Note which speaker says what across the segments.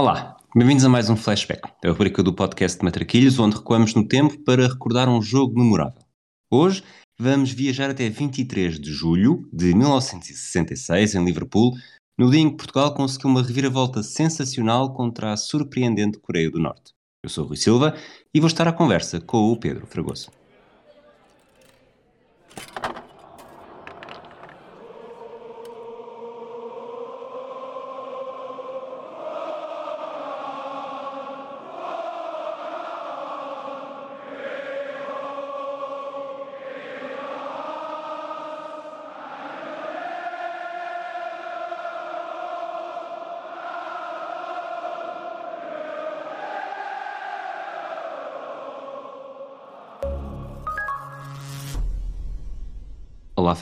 Speaker 1: Olá, bem-vindos a mais um Flashback, a rubrica do podcast de Matraquilhos, onde recuamos no tempo para recordar um jogo memorável. Hoje vamos viajar até 23 de julho de 1966, em Liverpool, no dia em que Portugal conseguiu uma reviravolta sensacional contra a surpreendente Coreia do Norte. Eu sou o Rui Silva e vou estar à conversa com o Pedro Fragoso.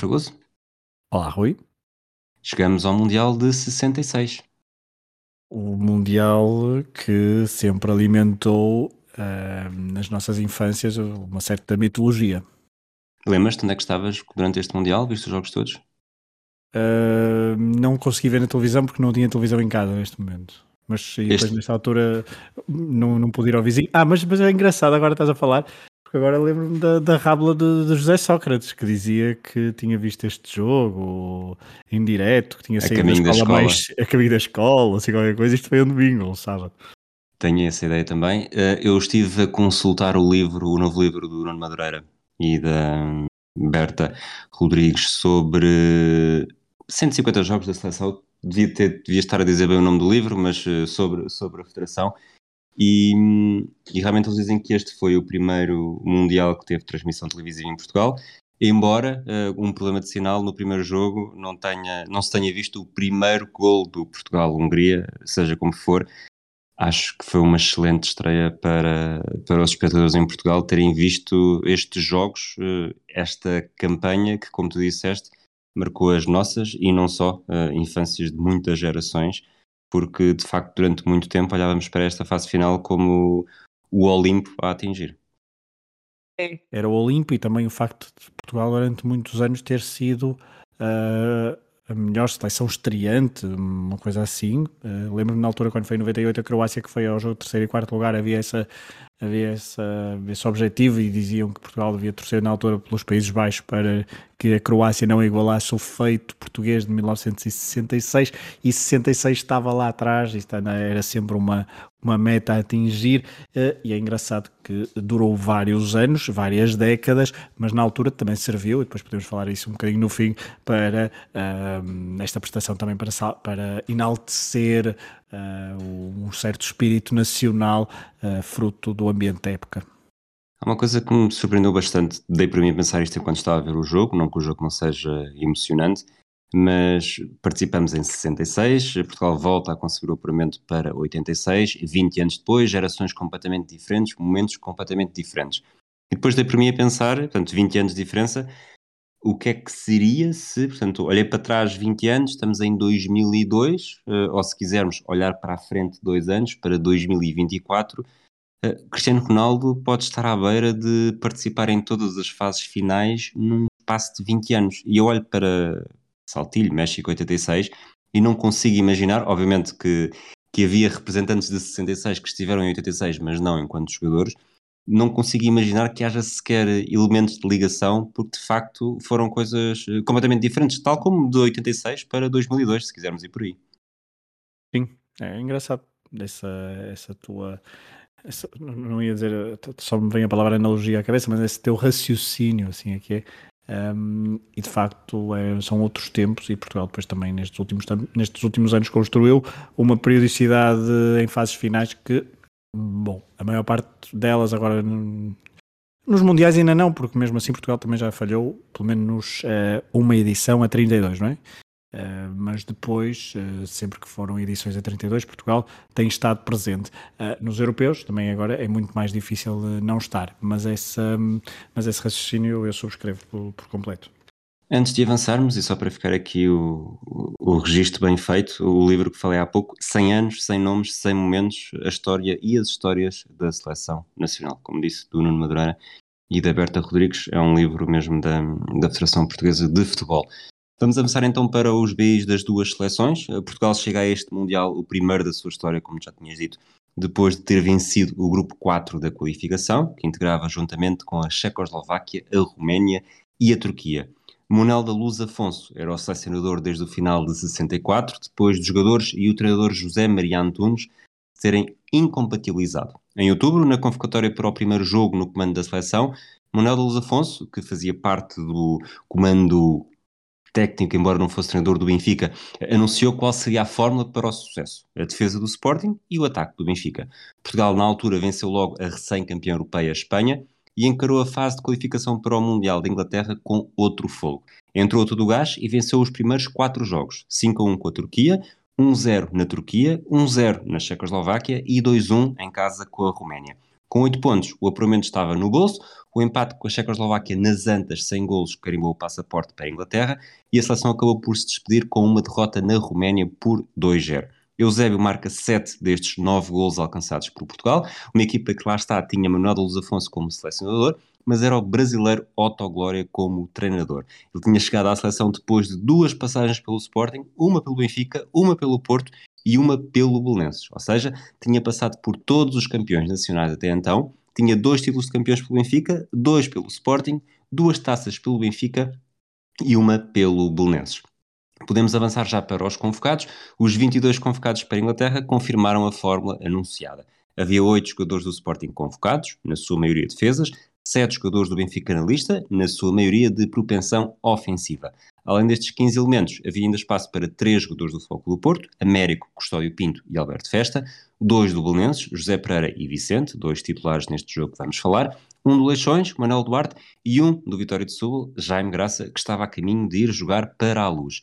Speaker 1: Fragoso.
Speaker 2: Olá, Rui.
Speaker 1: Chegamos ao Mundial de 66.
Speaker 2: O Mundial que sempre alimentou uh, nas nossas infâncias uma certa mitologia.
Speaker 1: Lembras-te onde é que estavas durante este Mundial? Viste os jogos todos?
Speaker 2: Uh, não consegui ver na televisão porque não tinha televisão em casa neste momento. Mas depois, este... nesta altura, não, não pude ir ao vizinho. Ah, mas, mas é engraçado, agora estás a falar. Porque agora lembro-me da, da rábula de, de, José Sócrates, que dizia que tinha visto este jogo em direto, que tinha saído da escola, da escola, mais a caminho da escola, assim qualquer coisa. Isto foi um domingo, um sábado.
Speaker 1: Tenho essa ideia também. Eh, eu estive a consultar o livro, o novo livro do Nuno Madureira e da Berta Rodrigues sobre 150 jogos da seleção. Devia, ter, devia estar a dizer bem o nome do livro, mas eh, sobre, sobre a federação. E, e, realmente eles dizem que este foi o primeiro Mundial que teve transmissão televisiva em Portugal, embora uh, um problema de sinal no primeiro jogo não, tenha, não se tenha visto o primeiro gol do Portugal-Hungria, seja como for. Acho que foi uma excelente estreia para, para os espectadores em Portugal terem visto estes jogos, uh, esta campanha que, como tu disseste, marcou as nossas e não só uh, infâncias de muitas gerações porque de facto durante muito tempo olhávamos para esta fase final como o Olimpo a atingir.
Speaker 2: Era o Olimpo e também o facto de Portugal durante muitos anos ter sido uh, a melhor seleção estreante, uma coisa assim. Uh, Lembro-me na altura quando foi em 98 a Croácia que foi ao jogo de terceiro e quarto lugar, havia essa havia essa, esse objetivo e diziam que Portugal devia torcer na altura pelos Países Baixos para que a Croácia não igualasse o feito português de 1966 e 66 estava lá atrás, isto era sempre uma, uma meta a atingir eh, e é engraçado que durou vários anos, várias décadas, mas na altura também serviu, e depois podemos falar isso um bocadinho no fim, para uh, esta prestação também para, para enaltecer um certo espírito nacional uh, fruto do ambiente da época.
Speaker 1: Há uma coisa que me surpreendeu bastante, dei para mim a pensar isto enquanto estava a ver o jogo, não que o jogo não seja emocionante, mas participamos em 66, Portugal volta a conseguir o apuramento para 86, 20 anos depois, gerações completamente diferentes, momentos completamente diferentes. E depois dei para mim a pensar, portanto, 20 anos de diferença, o que é que seria se, portanto, olhei para trás 20 anos, estamos em 2002, eh, ou se quisermos olhar para a frente dois anos, para 2024, eh, Cristiano Ronaldo pode estar à beira de participar em todas as fases finais num espaço de 20 anos. E eu olho para Saltilho, México 86, e não consigo imaginar, obviamente que, que havia representantes de 66 que estiveram em 86, mas não enquanto jogadores, não consigo imaginar que haja sequer elementos de ligação, porque de facto foram coisas eh, completamente diferentes, tal como de 86 para 2002, se quisermos ir por aí.
Speaker 2: Sim, é engraçado essa, essa tua. Essa, não ia dizer, só me vem a palavra analogia à cabeça, mas esse teu raciocínio, assim, aqui é. Um, e de facto é, são outros tempos e Portugal depois também nestes últimos, nestes últimos anos construiu uma periodicidade em fases finais que Bom, a maior parte delas agora nos mundiais ainda não, porque mesmo assim Portugal também já falhou pelo menos uh, uma edição a 32, não é? Uh, mas depois, uh, sempre que foram edições a 32, Portugal tem estado presente. nos europeus também agora é muito mais difícil não estar, mas, essa, mas esse raciocínio eu subscrevo por, por completo.
Speaker 1: Antes de avançarmos, e só para ficar aqui o, o, o registro bem feito, o livro que falei há pouco, 100 anos, 100 nomes, 100 momentos, a história e as histórias da seleção nacional, como disse, do Nuno Madureira e da Berta Rodrigues, é um livro mesmo da, da Federação Portuguesa de Futebol. Vamos avançar então para os Bs das duas seleções. Portugal chega a este Mundial, o primeiro da sua história, como já tinhas dito, depois de ter vencido o grupo 4 da qualificação, que integrava juntamente com a Checoslováquia, a Roménia e a Turquia. Monel da Luz Afonso era o selecionador desde o final de 64, depois dos jogadores e o treinador José Maria Antunes terem incompatibilizado. Em outubro, na convocatória para o primeiro jogo no comando da seleção, Manuel da Luz Afonso, que fazia parte do comando técnico, embora não fosse treinador do Benfica, anunciou qual seria a fórmula para o sucesso: a defesa do Sporting e o ataque do Benfica. Portugal, na altura, venceu logo a recém-campeã europeia Espanha e encarou a fase de qualificação para o Mundial da Inglaterra com outro fogo. Entrou todo o gás e venceu os primeiros quatro jogos: 5 a 1 com a Turquia, 1-0 na Turquia, 1-0 na Checoslováquia e 2-1 em casa com a Roménia. Com 8 pontos, o apuramento estava no bolso, o empate com a Checoslováquia nas Antas, sem golos, carimbou o passaporte para a Inglaterra e a seleção acabou por se despedir com uma derrota na Roménia por 2-0. Eusébio marca 7 destes 9 golos alcançados por Portugal, uma equipa que lá está tinha Manuel de Luz Afonso como selecionador, mas era o brasileiro Otto Glória como treinador. Ele tinha chegado à seleção depois de duas passagens pelo Sporting, uma pelo Benfica, uma pelo Porto e uma pelo Belenenses. Ou seja, tinha passado por todos os campeões nacionais até então, tinha dois títulos de campeões pelo Benfica, dois pelo Sporting, duas taças pelo Benfica e uma pelo Belenenses. Podemos avançar já para os convocados. Os 22 convocados para a Inglaterra confirmaram a fórmula anunciada. Havia oito jogadores do Sporting convocados, na sua maioria defesas, sete jogadores do Benfica na lista, na sua maioria de propensão ofensiva. Além destes 15 elementos, havia ainda espaço para três jogadores do Foco do Porto, Américo, Custódio Pinto e Alberto Festa, dois do Belenenses, José Pereira e Vicente, dois titulares neste jogo que vamos falar, um do Leixões, Manuel Duarte, e um do Vitória de Sul, Jaime Graça, que estava a caminho de ir jogar para a luz.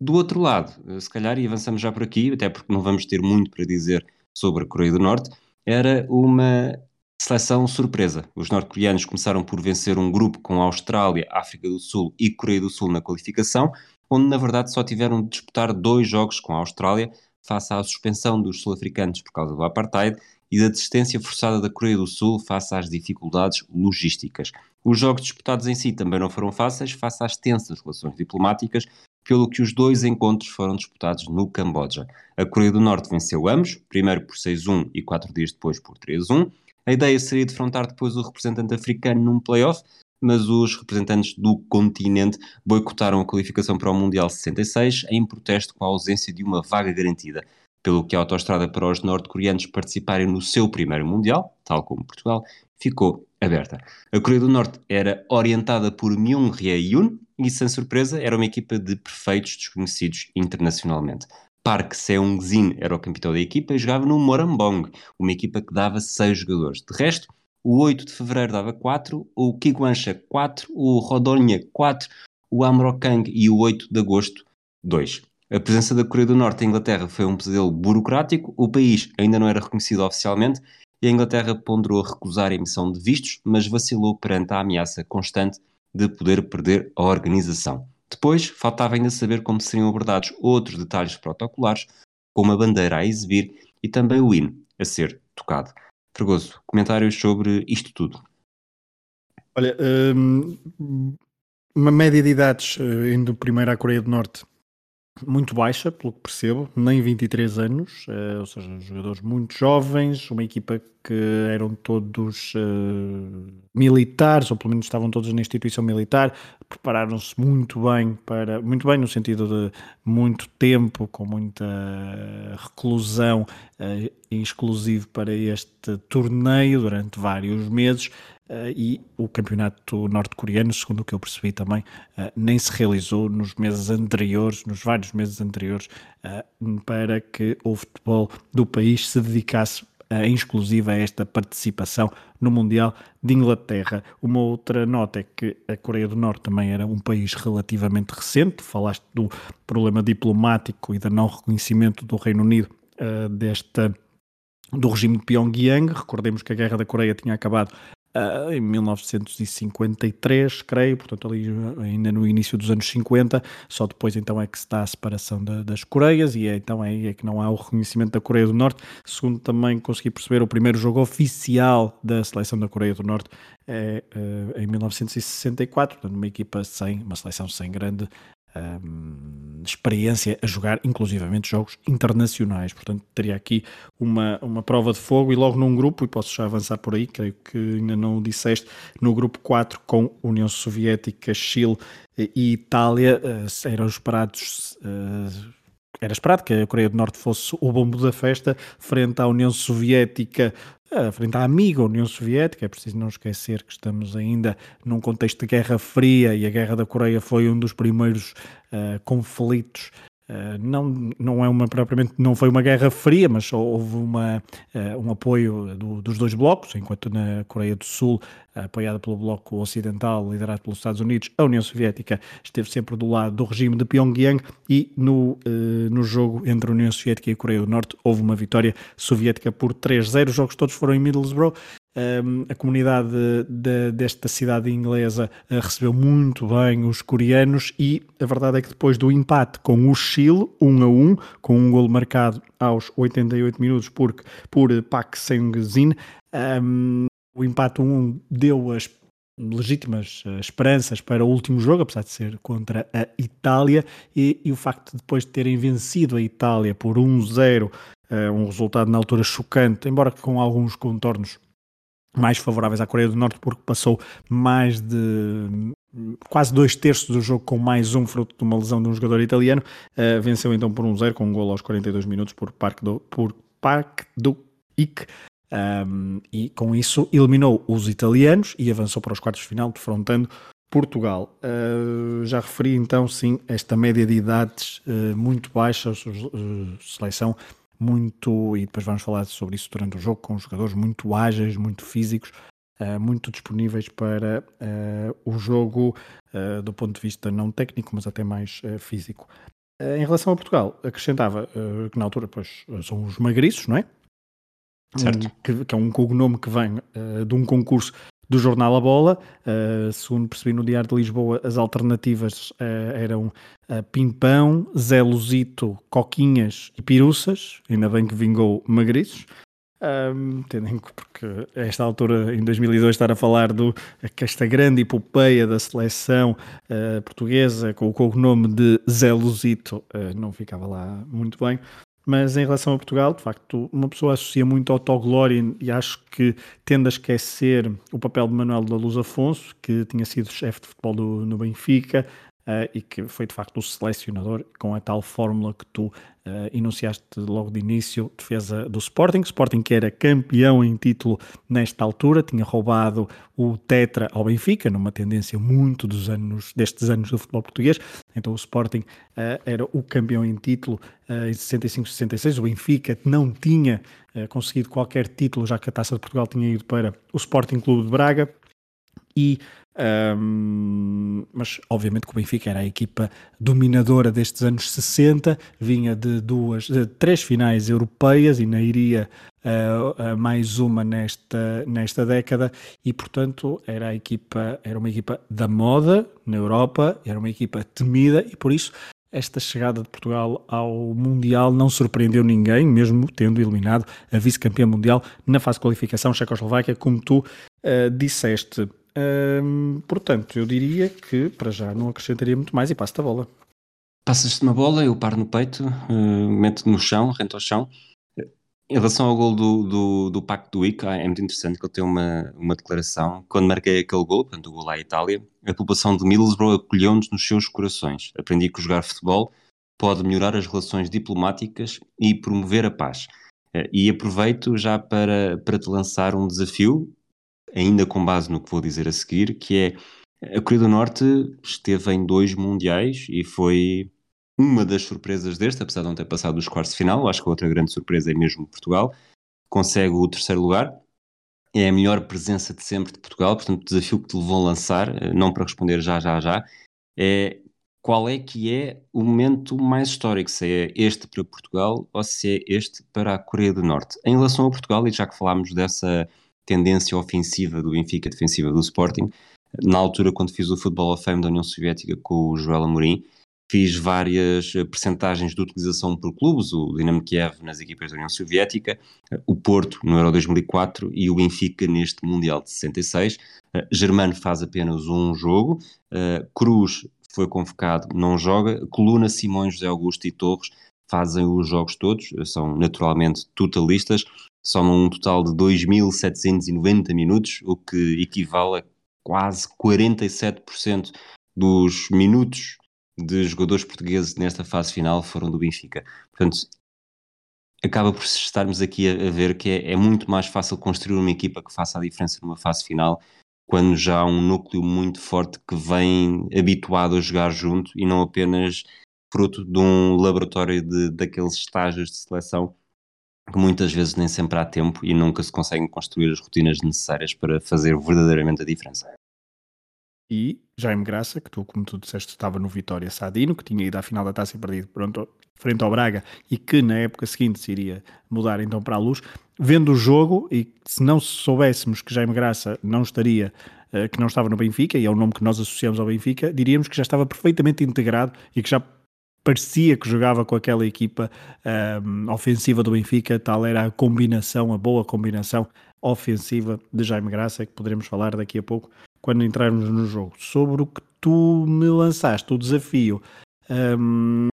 Speaker 1: Do outro lado, eh, se calhar, e avançamos já por aqui, até porque não vamos ter muito para dizer sobre a Coreia do Norte, era uma Seleção surpresa. Os norte-coreanos começaram por vencer um grupo com a Austrália, África do Sul e Coreia do Sul na qualificação, onde na verdade só tiveram de disputar dois jogos com a Austrália, face à suspensão dos sul-africanos por causa do apartheid e da desistência forçada da Coreia do Sul face às dificuldades logísticas. Os jogos disputados em si também não foram fáceis face às tensas relações diplomáticas, pelo que os dois encontros foram disputados no Camboja. A Coreia do Norte venceu ambos, primeiro por 6-1 e quatro dias depois por 3-1. A ideia seria defrontar depois o representante africano num playoff, mas os representantes do continente boicotaram a qualificação para o Mundial 66 em protesto com a ausência de uma vaga garantida, pelo que a autoestrada para os norte-coreanos participarem no seu primeiro Mundial, tal como Portugal, ficou aberta. A Coreia do Norte era orientada por Myung Hye-yoon e, sem surpresa, era uma equipa de perfeitos desconhecidos internacionalmente. Park Seung-jin era o capitão da equipa e jogava no Morambong, uma equipa que dava 6 jogadores. De resto, o 8 de fevereiro dava 4, o Kiguansha 4, o Rodonha 4, o Amrokang e o 8 de agosto 2. A presença da Coreia do Norte em Inglaterra foi um pesadelo burocrático, o país ainda não era reconhecido oficialmente e a Inglaterra ponderou recusar a emissão de vistos, mas vacilou perante a ameaça constante de poder perder a organização. Depois, faltava ainda saber como seriam abordados outros detalhes protocolares, como a bandeira a exibir e também o hino a ser tocado. Fregoso, comentários sobre isto tudo?
Speaker 2: Olha, hum, uma média de idades eh, indo primeiro à Coreia do Norte muito baixa, pelo que percebo, nem 23 anos, uh, ou seja, jogadores muito jovens, uma equipa que eram todos uh, militares, ou pelo menos estavam todos na instituição militar, prepararam-se muito bem para, muito bem no sentido de muito tempo, com muita reclusão uh, exclusivo para este torneio durante vários meses. Uh, e o campeonato norte-coreano, segundo o que eu percebi também, uh, nem se realizou nos meses anteriores, nos vários meses anteriores, uh, para que o futebol do país se dedicasse em exclusiva a esta participação no Mundial de Inglaterra. Uma outra nota é que a Coreia do Norte também era um país relativamente recente, falaste do problema diplomático e do não reconhecimento do Reino Unido desta do regime de Pyongyang. Recordemos que a Guerra da Coreia tinha acabado Uh, em 1953, creio, portanto ali ainda no início dos anos 50, só depois então é que se dá a separação da, das Coreias e é, então é, é que não há o reconhecimento da Coreia do Norte, segundo também consegui perceber o primeiro jogo oficial da seleção da Coreia do Norte é uh, em 1964, portanto uma equipa sem, uma seleção sem grande um, experiência a jogar, inclusivamente, jogos internacionais. Portanto, teria aqui uma, uma prova de fogo e logo num grupo, e posso já avançar por aí, creio que ainda não o disseste, no grupo 4 com União Soviética, Chile e Itália, uh, eram esperados. Uh, era esperado que a Coreia do Norte fosse o bombo da festa frente à União Soviética, uh, frente à amiga União Soviética. É preciso não esquecer que estamos ainda num contexto de Guerra Fria e a Guerra da Coreia foi um dos primeiros uh, conflitos Uh, não, não é uma propriamente não foi uma guerra fria, mas houve uma, uh, um apoio do, dos dois blocos, enquanto na Coreia do Sul, uh, apoiada pelo bloco ocidental, liderado pelos Estados Unidos, a União Soviética esteve sempre do lado do regime de Pyongyang e no, no jogo entre a União Soviética e a Coreia do Norte houve uma vitória soviética por 3-0. Os jogos todos foram em Middlesbrough a comunidade de, desta cidade inglesa uh, recebeu muito bem os coreanos e a verdade é que depois do empate com o Chile, 1 a 1, com um golo marcado aos 88 minutos por, por Pak Seng-zin, um, o empate 1 deu as legítimas uh, esperanças para o último jogo, apesar de ser contra a Itália, e, e o facto de depois de terem vencido a Itália por 1-0, uh, um resultado na altura chocante, embora com alguns contornos mais favoráveis à Coreia do Norte, porque passou mais de quase dois terços do jogo com mais um fruto de uma lesão de um jogador italiano. Uh, venceu então por 1-0 um com um gol aos 42 minutos por Park do, por Park do Ik. Um, e com isso eliminou os italianos e avançou para os quartos de final, defrontando Portugal. Uh, já referi então, sim, esta média de idades uh, muito baixa, seleção muito, e depois vamos falar sobre isso durante o jogo, com jogadores muito ágeis, muito físicos, uh, muito disponíveis para uh, o jogo uh, do ponto de vista não técnico, mas até mais físico. em relação a Portugal, acrescentava que na altura pois, são os magriços, não é?
Speaker 1: Certo.
Speaker 2: Que, que, é um cognome que vem de um concurso do jornal A Bola. Uh, segundo percebi no Diário de Lisboa, as alternativas uh, eram uh, Pimpão, Zé Luzito, Coquinhas e Piruças. Ainda bem que vingou Magriços. Um, tendo porque a esta altura, em 2002, estar a falar do esta grande epopeia da seleção uh, portuguesa com o cognome de Zé Luzito uh, não ficava lá muito bem. Mas em relação a Portugal, de facto, uma pessoa associa muito ao autoglória e acho que tende a esquecer o papel de Manuel da Luz Afonso, que tinha sido chefe de futebol do, no Benfica, Uh, e que foi de facto o selecionador com a tal fórmula que tu uh, enunciaste logo de início, defesa do Sporting. Sporting que era campeão em título nesta altura, tinha roubado o Tetra ao Benfica, numa tendência muito dos anos, destes anos do futebol português. Então o Sporting uh, era o campeão em título em 65-66. O Benfica não tinha conseguido qualquer título, já que a Taça de Portugal tinha ido para o Sporting Clube de Braga. E um, mas obviamente que o Benfica era a equipa dominadora destes anos 60, vinha de duas, de três finais europeias e ainda iria uh, uh, mais uma nesta, nesta década. E portanto era a equipa, era uma equipa da moda na Europa, era uma equipa temida e por isso esta chegada de Portugal ao Mundial não surpreendeu ninguém, mesmo tendo eliminado a vice-campeã mundial na fase de qualificação Checoslováquia, como tu uh, disseste portanto, eu diria que para já não acrescentaria muito mais e passo-te a bola.
Speaker 1: Passas-te uma bola, eu paro no peito, uh, meto no chão, rento ao chão. Em relação ao gol do, do, do Pacto do ICA, é muito interessante que ele tem uma, uma declaração. Quando marquei aquele gol, portanto, o gol à Itália, a população de Middlesbrough acolheu-nos nos seus corações. Aprendi que jogar futebol pode melhorar as relações diplomáticas e promover a paz. Uh, e aproveito já para, para te lançar um desafio, ainda com base no que vou dizer a seguir, que é a Coreia do Norte esteve em dois mundiais e foi uma das surpresas deste, apesar de não ter passado os quartos de final. Acho que a outra grande surpresa é mesmo Portugal. Consegue o terceiro lugar. É a melhor presença de sempre de Portugal. Portanto, o desafio que te a lançar, eh, não para responder já, já, já, é qual é que é o momento mais histórico, se é este para Portugal ou se é este para a Coreia do Norte. Em relação a Portugal, e já que falámos dessa tendência ofensiva do Benfica, defensiva do Sporting. Na altura, quando fiz o Futebol of Fame da União Soviética com o Joel Amorim, fiz várias eh, percentagens de utilização por clubes, o Dinamo Kiev nas equipas da União Soviética, o Porto no Euro 2004 e o Benfica neste Mundial de 66. Uh, Germano faz apenas um jogo, uh, Cruz foi convocado, não joga. Coluna, Simões, José Augusto e Torres fazem os jogos todos, são naturalmente totalistas, somam um total de 2.790 minutos, o que equivale a quase 47% dos minutos de jogadores portugueses nesta fase final foram do Benfica. Portanto, acaba por estarmos aqui a, ver que é, é, muito mais fácil construir uma equipa que faça a diferença numa fase final quando já há um núcleo muito forte que vem habituado a jogar junto e não apenas fruto de um laboratório de, daqueles estágios de seleção que muitas vezes nem sempre há tempo e nunca se conseguem construir as rotinas necessárias para fazer verdadeiramente a diferença.
Speaker 2: E Jaime Graça, que tu, como tu disseste, estava no Vitória Sadino, que tinha ido à final da taça e perdido pronto, frente ao Braga e que na época seguinte se iria mudar então para a luz. Vendo o jogo, e se não soubéssemos que Jaime Graça não estaria, uh, que não estava no Benfica, e é o nome que nós associamos ao Benfica, diríamos que já estava perfeitamente integrado e que já parecia que jogava com aquela equipa um, ofensiva do Benfica, tal era a combinação, a boa combinação ofensiva de Jaime Graça, que poderemos falar daqui a pouco quando entrarmos no jogo. Sobre o que tu me lançaste, o desafio, um,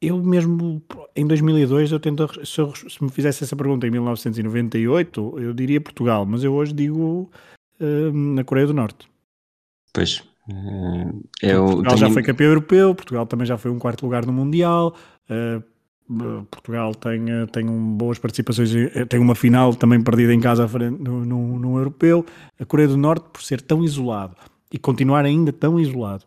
Speaker 2: eu mesmo em 2002, eu tento, se, eu, se, me fizesse essa pergunta em 1998, eu diria Portugal, mas eu hoje digo na Coreia do Norte.
Speaker 1: Pois,
Speaker 2: é Portugal já foi campeão europeu, Portugal também já foi um quarto lugar no Mundial. Uh, Portugal tem, tem um, boas participações, tem uma final também perdida em casa no, no, no, europeu. A Coreia do Norte, por ser tão isolado e continuar ainda tão isolado,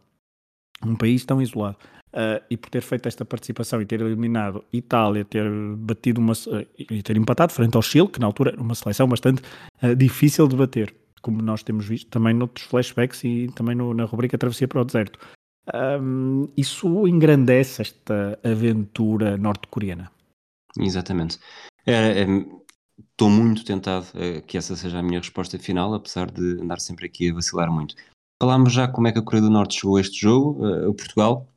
Speaker 2: um país tão isolado, uh, e por ter feito esta participação e ter eliminado Itália, ter batido uma e ter empatado frente ao Chile, que na altura era uma seleção bastante uh, difícil de bater como nós temos visto também noutros flashbacks e também no, na rubrica Travessia para o Deserto. Um, isso engrandece esta aventura norte-coreana.
Speaker 1: Exatamente. É, é, estou muito tentado é, que essa seja a minha resposta final, apesar de andar sempre aqui a vacilar muito. Falámos já como é que a Coreia do Norte chegou a este jogo, uh, o Portugal.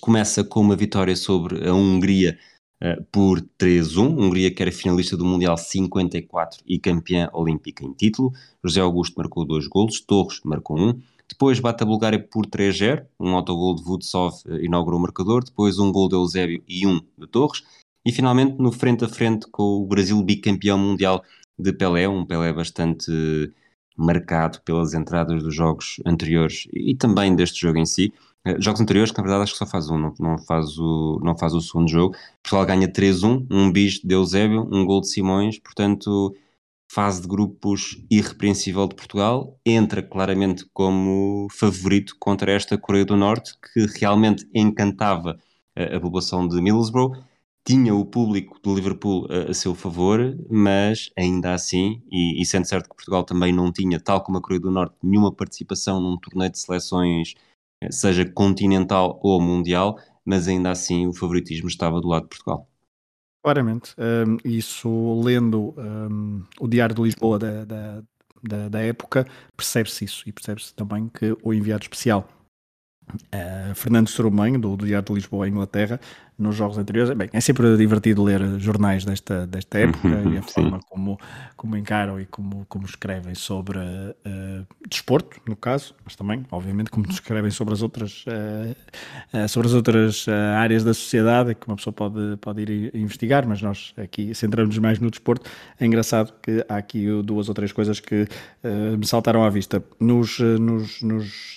Speaker 1: Começa com uma vitória sobre a Hungria uh, por 3-1. Hungria que era finalista do Mundial 54 e campeã olímpica em título. José Augusto marcou dois golos, Torres marcou um. Depois bate a Bulgária por 3-0, um autogol de Vudsov uh, inaugurou o marcador, depois um gol de Eusébio e um de Torres. E finalmente no frente a frente com o Brasil bicampeão mundial de Pelé, um Pelé bastante marcado pelas entradas dos jogos anteriores e também deste jogo em si. Eh, jogos anteriores, que na verdade acho que só faz um, não, não, faz, o, não faz o segundo jogo. Portugal ganha 3-1, um bis de Eusébio, um gol de Simões, portanto, fase de grupos irrepreensível de Portugal. Entra claramente como favorito contra esta Coreia do Norte, que realmente encantava a, a população de Middlesbrough. Tinha o público do Liverpool a, a seu favor, mas ainda assim, e, e sendo certo que Portugal também não tinha, tal como a Coreia do Norte, nenhuma participação num torneio de seleções seja continental ou mundial, mas ainda assim o favoritismo estava do lado de Portugal.
Speaker 2: Claramente, um, isso lendo um, o Diário de Lisboa da, da, da, da época, percebe-se isso e percebe-se também que o enviado especial uh, Fernando Soromanho, do, do Diário de Lisboa, Inglaterra, nos jogos anteriores. Bem, é sempre divertido ler jornais desta, desta época e a forma como, como encaram e como, como escrevem sobre uh, desporto, no caso, mas também, obviamente, como escrevem sobre as outras, uh, uh, sobre as outras áreas da sociedade que uma pessoa pode, pode ir investigar, mas nós aqui centramos mais no desporto. É engraçado que há aqui duas ou três coisas que me saltaram à vista. Nos, nos, nos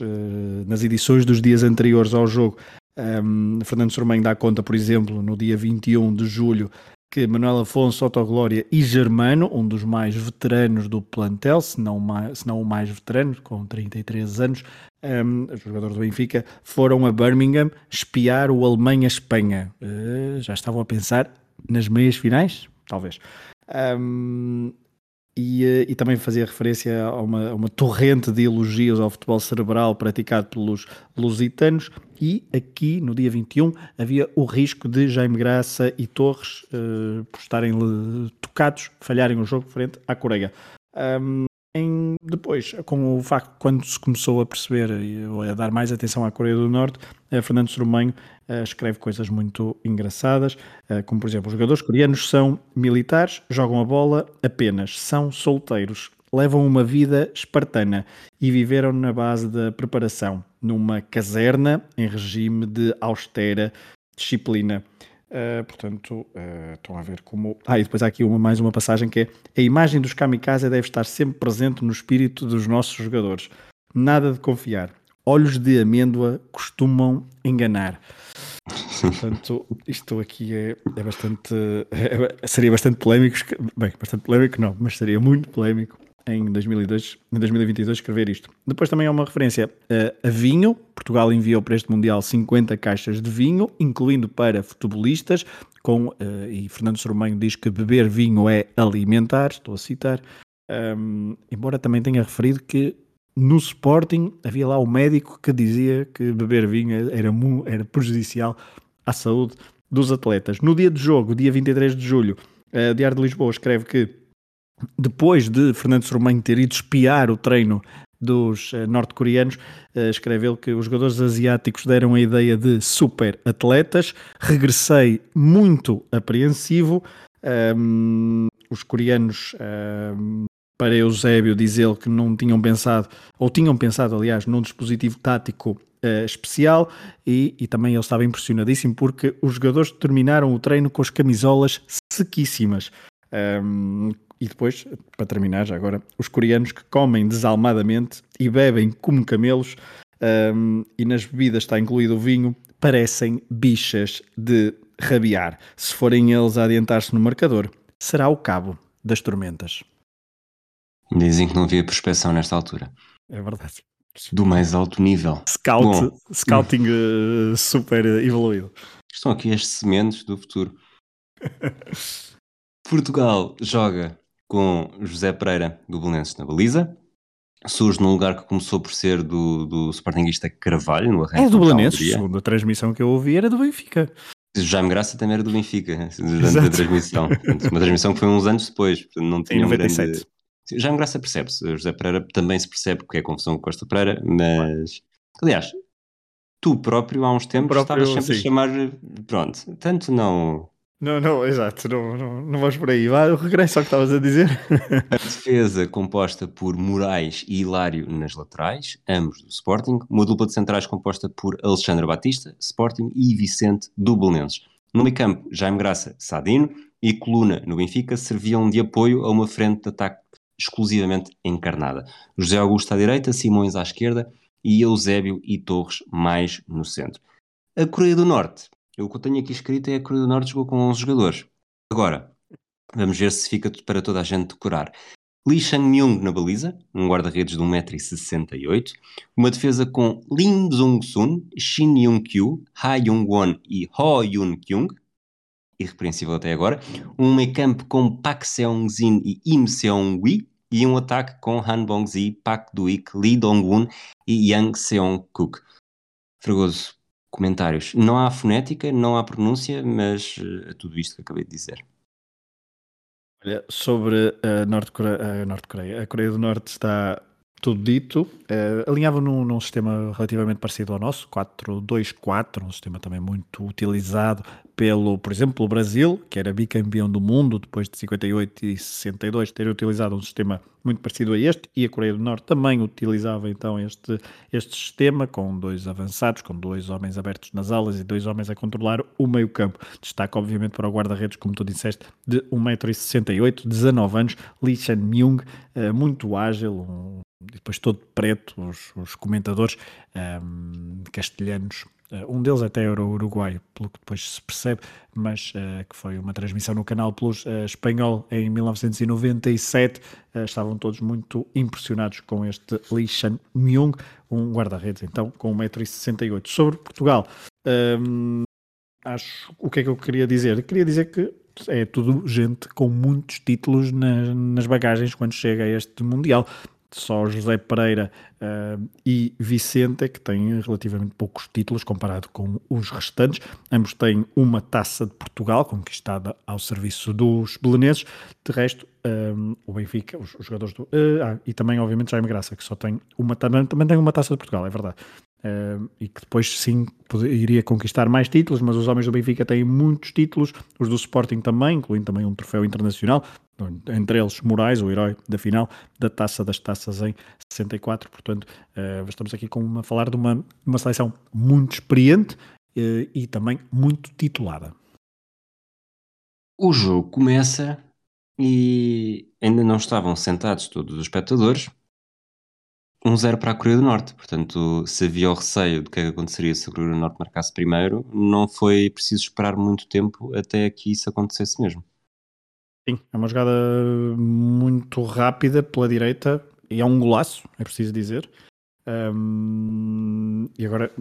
Speaker 2: nas edições dos dias anteriores ao jogo, um, Fernando Sormem dá conta, por exemplo, no dia 21 de julho, que Manuel Afonso, Autoglória e Germano, um dos mais veteranos do plantel, se não, mais, se não o mais veterano, com 33 anos, um, jogador do Benfica, foram a Birmingham espiar o Alemanha-Espanha. Uh, já estavam a pensar nas meias finais? Talvez. Um, e, eh, e, também fazia referência a uma, a uma, torrente de elogios ao futebol cerebral praticado pelos lusitanos. E aqui, no dia 21, havia o risco de Jaime Graça e Torres, uh, por estarem tocados, falharem o jogo frente à Coreia. Um, em, depois, com o facto quando se começou a perceber e a dar mais atenção à Coreia do Norte, uh, Fernando Soromanho uh, escreve coisas muito engraçadas, uh, como por exemplo, os jogadores coreanos são militares, jogam a bola apenas, são solteiros, levam uma vida espartana e viveram na base da preparação. numa caserna em regime de austera disciplina. Uh, portanto, uh, estão a ver como. Ah, e depois há aqui uma, mais uma passagem que é: a imagem dos kamikaze deve estar sempre presente no espírito dos nossos jogadores. Nada de confiar. Olhos de amêndoa costumam enganar. Portanto, isto aqui é, é bastante. É, seria bastante polémico. Bem, bastante polémico não, mas seria muito polémico em, 2002, em 2022 escrever isto. Depois também há uma referência a, a, vinho. Portugal enviou para este Mundial 50 caixas de vinho, incluindo para futebolistas, com, uh, e Fernando Sormanho diz que beber vinho é alimentar, estou a citar, um, embora também tenha referido que no Sporting havia lá o médico que dizia que beber vinho era, era prejudicial à saúde dos atletas. No dia de jogo, dia 23 de julho, o Diário de Lisboa escreve que depois de Fernando Sormanho ter ido espiar o treino dos uh, norte-coreanos, uh, escreve ele que os jogadores asiáticos deram a ideia de super atletas. Regressei muito apreensivo. Um, os coreanos, um, para Eusébio, diz ele que não tinham pensado, ou tinham pensado, aliás, num dispositivo tático uh, especial e, e, também ele estava impressionadíssimo porque os jogadores terminaram o treino com as camisolas sequíssimas. Um, e depois, para terminar já agora, os coreanos que comem desalmadamente e bebem como camelos, um, e nas bebidas está incluído o vinho, parecem bichas de rabiar. Se forem eles a adiantar-se no marcador, será o cabo das tormentas.
Speaker 1: Dizem que não havia prospeção nesta altura.
Speaker 2: É verdade.
Speaker 1: Do mais alto nível.
Speaker 2: Scout, Bom, scouting uh, super evoluído.
Speaker 1: Estão aqui as sementes do futuro. Portugal joga com José Pereira do Belenenses na baliza. Surge num lugar que começou por ser do, do Sportingista Carvalho, no
Speaker 2: arranque. É do Belenenses, segundo a transmissão que eu ouvi, era do Benfica.
Speaker 1: Jaime Graça também era do Benfica, durante a transmissão. Uma transmissão que foi uns anos depois, portanto não tinha
Speaker 2: um grande...
Speaker 1: Jaime Graça percebe-se, José Pereira também se percebe porque é confusão com Costa Pereira, mas... Aliás, tu próprio há uns tempos próprio, estavas sempre sim. a chamar... Pronto, tanto não
Speaker 2: não, não, exato, não, não, não vamos por aí. Vá, regresso ao que estavas a dizer.
Speaker 1: A defesa composta por Moraes e Hilário nas laterais, ambos do Sporting. Uma dupla de centrais composta por Alexandre Batista, Sporting, e Vicente do Belenenses. No meio campo, Jaime Graça, Sadino e Coluna no Benfica serviam de apoio a uma frente de ataque exclusivamente encarnada. José Augusto à direita, Simões à esquerda e Eusébio e Torres mais no centro. A Coreia do Norte o que eu tenho aqui escrito é a Coreia do Norte jogou com 11 jogadores. Agora, vamos ver se fica para toda a gente decorar. Lee Chang-myung na baliza, um guarda-redes de 1,68m. Uma defesa com Lim Jung-sun, Shin Young-kyu, Ha Young-won e Ho Yoon-kyung. Irrepreensível até agora. Um meio campo com Pak Seong-jin e Im Seong-wi. E um ataque com Han Bong-zi, Pak Do-ik, Lee Dong-won e Yang Seong-kuk. Fregoso, comentários. Não há fonética, não há pronúncia, mas uh, é tudo isto que acabei de dizer.
Speaker 2: Olha, sobre a Norte Coreia, a, Norte -Coreia, a Coreia do Norte está tudo dito. Uh, alinhava num, num, sistema relativamente parecido ao nosso, 4-2-4, um sistema também muito utilizado pelo, por exemplo, pelo Brasil, que era bicampeão do mundo depois de 58 e 62 ter utilizado um sistema muito parecido a este, e a Coreia do Norte também utilizava então este, este sistema, com dois avançados, com dois homens abertos nas alas e dois homens a controlar o meio campo. Destaca obviamente para o guarda-redes, como tu disseste, de 1,68m, 19 anos, Lee Chan-myung, eh, muito ágil, um, depois todo preto, os, os comentadores um, ehm, castelhanos um deles até era o uruguaio, pelo que depois se percebe, mas uh, que foi uma transmissão no Canal Plus uh, espanhol em 1997. Uh, estavam todos muito impressionados com este Lee Chan Myung, um guarda-redes, então, com 1,68m. Sobre Portugal, um, acho o que é que eu queria dizer? Queria dizer que é tudo gente com muitos títulos nas, nas bagagens quando chega a este Mundial só José Pereira uh, e Vicente que têm relativamente poucos títulos comparado com os restantes. Ambos têm uma taça de Portugal conquistada ao serviço dos belenenses. De resto, eh, o Benfica, os, os jogadores do. Uh, ah, e também, obviamente, Jaime Graça, que só tem uma também, também tem uma taça de Portugal, é verdade. Uh, e que depois sim iria conquistar mais títulos, mas os homens do Benfica têm muitos títulos, os do Sporting também, incluindo também um troféu internacional, entre eles Moraes, o herói da final da Taça das Taças em 64, portanto uh, estamos aqui com uma, a falar de uma, uma seleção muito experiente uh, e também muito titulada.
Speaker 1: O jogo começa e ainda não estavam sentados todos os espectadores, um zero para a Coreia do Norte. Portanto, se havia o receio do que, é que aconteceria se a Coreia do Norte marcasse primeiro, não foi preciso esperar muito tempo até que isso acontecesse mesmo.
Speaker 2: Sim, é uma jogada muito rápida pela direita e é um golaço, é preciso dizer. Um, e agora,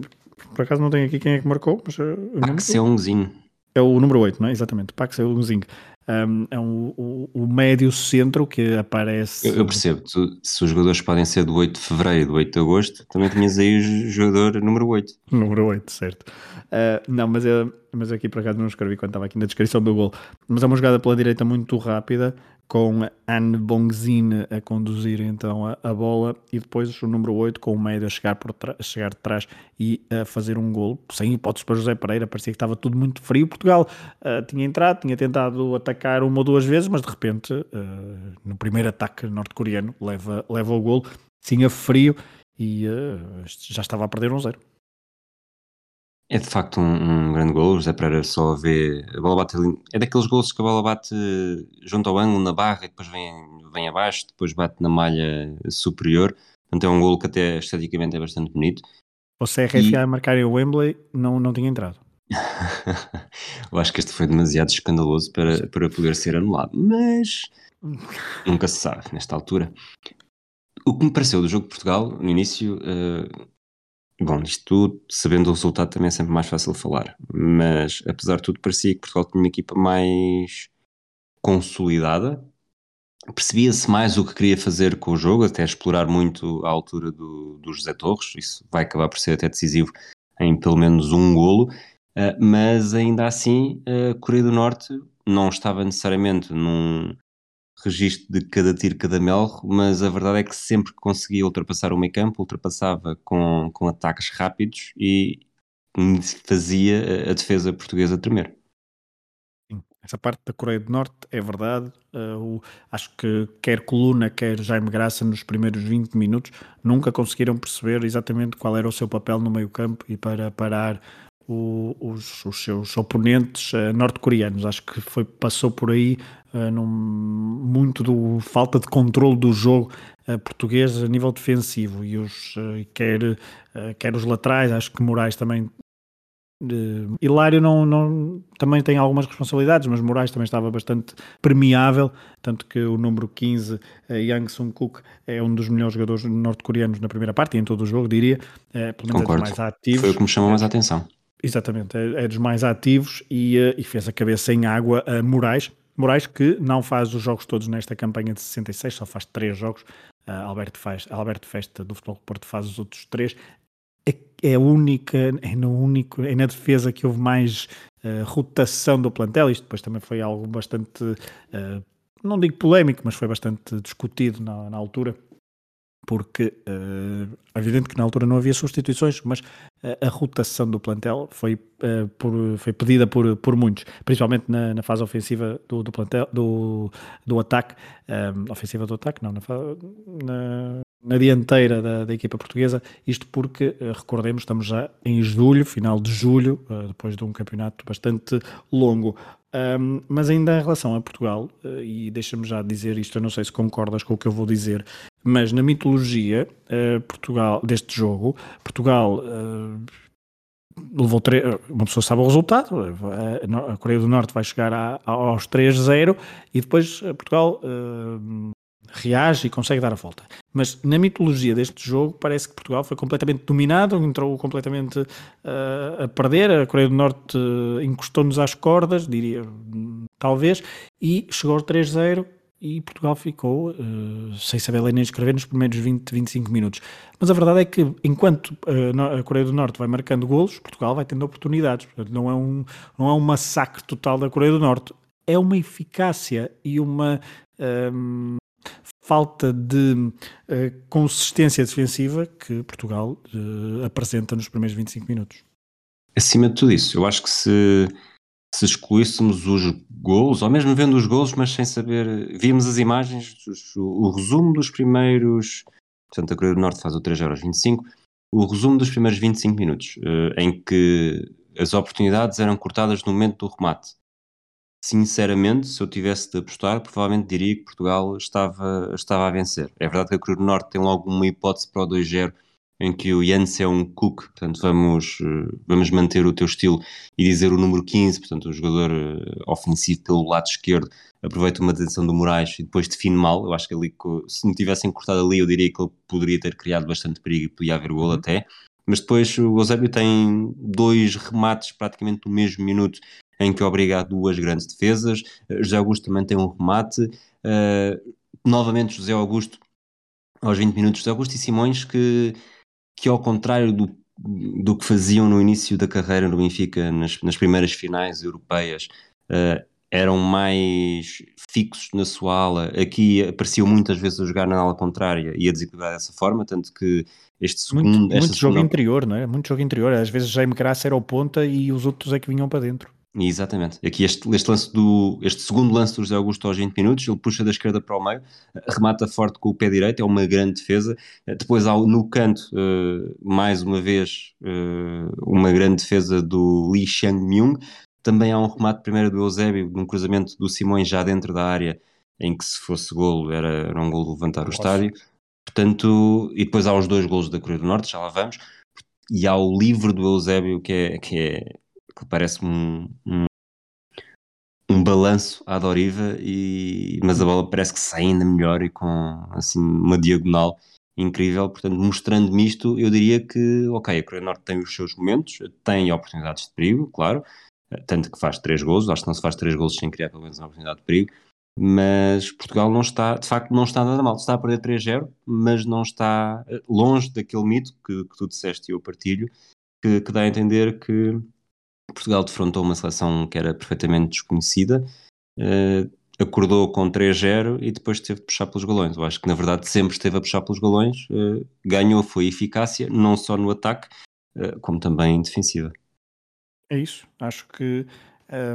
Speaker 2: por acaso não tenho aqui quem é que marcou, mas.
Speaker 1: Pax Seungzin.
Speaker 2: É o número 8, não é? Exatamente. Pax Seungzin um, é um, o, o, médio centro que aparece.
Speaker 1: Eu, eu percebo, tu, se os jogadores podem ser do 8 de fevereiro e do 8 de agosto, também tinhas aí o jogador número 8.
Speaker 2: Número 8, certo. Uh, não, mas, eu, mas aqui por acaso não escrevi quando estava aqui na descrição do gol. Mas é uma jogada pela direita muito rápida, com Anne Bongzin a conduzir então a, a, bola e depois o número 8 com o médio a chegar, por chegar de trás e a fazer um gol sem hipóteses para José Pereira, parecia que estava tudo muito frio. Portugal uh, tinha entrado, tinha tentado atacar uma ou duas vezes, mas de repente uh, no primeiro ataque norte-coreano leva, leva o gol, sim a frio e uh, já estava a perder um zero.
Speaker 1: É de facto um, um grande gol. O José Pereira só vê a bola bate ali. É daqueles gols que a bola bate junto ao ângulo, na barra, e depois vem, vem abaixo, depois bate na malha superior. Portanto, é um gol que até esteticamente é bastante bonito.
Speaker 2: O CRFA e... a marcar em Wembley não, não tinha entrado.
Speaker 1: Eu acho que este foi demasiado escandaloso para, para poder ser anulado, mas nunca se sabe nesta altura. O que me pareceu do jogo de Portugal, no início, uh, Bom, isto tudo, sabendo o resultado também é sempre mais fácil falar, mas apesar de tudo parecia que Portugal tinha uma equipa mais consolidada, percebia-se mais o que queria fazer com o jogo, até explorar muito a altura do, do José Torres, isso vai acabar por ser até decisivo em pelo menos um golo, uh, mas ainda assim a Coreia do Norte não estava necessariamente num, registro de cada tiro, cada melro, mas a verdade é que sempre que conseguia ultrapassar o meio campo, ultrapassava com, com ataques rápidos e fazia a defesa portuguesa tremer.
Speaker 2: Essa parte da Coreia do Norte é verdade. O, acho que quer Coluna, quer Jaime Graça, nos primeiros 20 minutos, nunca conseguiram perceber exatamente qual era o seu papel no meio-campo e para parar o, os, os, seus oponentes uh, norte-coreanos. Acho que foi, passou por aí uh, num, muito do falta de controle do jogo uh, português a nível defensivo e os quer, quer os laterais, acho que Moraes também Hilário não, não, também tem algumas responsabilidades, mas Moraes também estava bastante permeável, tanto que o número 15, uh, Yang Sung-kuk, é um dos melhores jogadores norte-coreanos na primeira parte e em todo o jogo, diria, pelo menos
Speaker 1: Concordo. é dos mais ativos. Foi o que me chamou mais a atenção.
Speaker 2: Exatamente, é, é dos mais ativos e, e, fez a cabeça em água a Moraes. Moraes que não faz os jogos todos nesta campanha de 66, só faz três jogos. Uh, Alberto, faz, Alberto Festa do Futebol Porto faz os outros três. É, é única, é, no único, é na defesa que houve mais uh, rotação do plantel. Isto depois também foi algo bastante, não digo polémico, mas foi bastante discutido na, na altura porque uh, evidente que na altura não havia substituições, mas uh, a rotação do plantel foi, uh, por, foi pedida por, por muitos, principalmente na, na fase ofensiva do, do plantel, do, do ataque, um, ofensiva do ataque, não, na, na, na dianteira da, da, equipa portuguesa, isto porque, recordemos, estamos já em julho, final de julho, depois de um campeonato bastante longo. Um, mas ainda em relação a Portugal, e deixa-me já dizer isto, eu não sei se concordas com o que eu vou dizer, mas na mitologia uh, Portugal, deste jogo, Portugal uh, levou uma pessoa sabe o resultado, uh, a Coreia do Norte vai chegar a, aos 3-0 e depois Portugal reage e consegue dar a volta. Mas na mitologia deste jogo parece que Portugal foi completamente dominado, entrou completamente uh, a perder, a Coreia do Norte encostou-nos às cordas, diria, talvez, e chegou aos 3-0 e Portugal ficou uh, sem saber ler nem escrever nos primeiros 20, 25 minutos. Mas a verdade é que enquanto uh, a Coreia do Norte vai marcando golos, Portugal vai tendo oportunidades. Portanto, não é um, não é um massacre total da Coreia do Norte. É uma eficácia e uma um, ehm, falta de uh, consistência defensiva que Portugal uh, apresenta nos primeiros 25 minutos.
Speaker 1: Acima de tudo isso, eu acho que se, se excluíssemos os gols, ou mesmo vendo os gols, mas sem saber, víamos as imagens, o, o resumo dos primeiros, portanto a Coreia do Norte faz o 3 horas 25, o resumo dos primeiros 25 minutos, uh, em que as oportunidades eram cortadas no momento do remate sinceramente, se eu tivesse de apostar, provavelmente diria que Portugal estava, estava a vencer. É verdade que a Cruz do Norte tem logo uma hipótese para o 2-0 em que o Jens é um cook, portanto vamos, eh, vamos manter o teu estilo e dizer o número 15, portanto o jogador eh, ofensivo pelo lado esquerdo aproveita uma detenção do Moraes e depois define mal, eu acho que ali, se me tivessem cortado ali eu diria que ele poderia ter criado bastante perigo e podia haver gol uhum. até, mas depois o Eusébio tem dois remates praticamente no mesmo minuto em que obriga a duas grandes defesas. Eh, José Augusto também tem um remate. Uh, novamente, José Augusto, aos 20 minutos, José Augusto e Simões, que, que ao contrário do, do que faziam no início da carreira no Benfica, nas, nas primeiras finais europeias, uh, eram mais fixos na sua ala. Aqui apareciam muitas vezes a jogar na ala contrária e a desequilibrar dessa forma, tanto que este segundo.
Speaker 2: Muito, muito jogo segunda... interior, não é? Muito jogo interior. Às vezes Jaime Graça era o ponta e os outros é que vinham para dentro.
Speaker 1: Exatamente. Aqui este, este, lance do, este segundo lance do José Augusto aos 20 minutos, ele puxa da esquerda para o meio, remata forte com o pé direito, é uma grande defesa. Depois no canto, uh, mais uma vez, uh, uma grande defesa do Lee Chang-myung. Também há um remate primeiro do Eusébio, num cruzamento do Simões já dentro da área, em que se fosse golo era, era um golo de levantar Nossa. o estádio. Portanto, e depois há os dois golos da Coreia do Norte, já lá vamos. E há o livro do Eusébio, que é, que é que parece um, um, um balanço à Doriva, e, mas a bola parece que sai ainda melhor e com assim, uma diagonal incrível. Portanto, mostrando-me isto, eu diria que, ok, a Coreia do Norte tem os seus momentos, tem oportunidades de perigo, claro, tanto que faz três gols, acho que não se faz três gols sem criar pelo menos uma oportunidade de perigo, mas Portugal não está, de facto, não está nada mal. Está a perder 3-0, mas não está eh, longe daquele mito que, que tu disseste e eu partilho, que, que dá a entender que Portugal defrontou uma seleção que era perfeitamente desconhecida, uh, acordou com 3-0 e depois teve de puxar pelos galões. Eu acho que na verdade sempre esteve a puxar pelos galões, uh, ganhou, foi eficácia, não só no ataque, uh, como também defensiva.
Speaker 2: É isso, acho que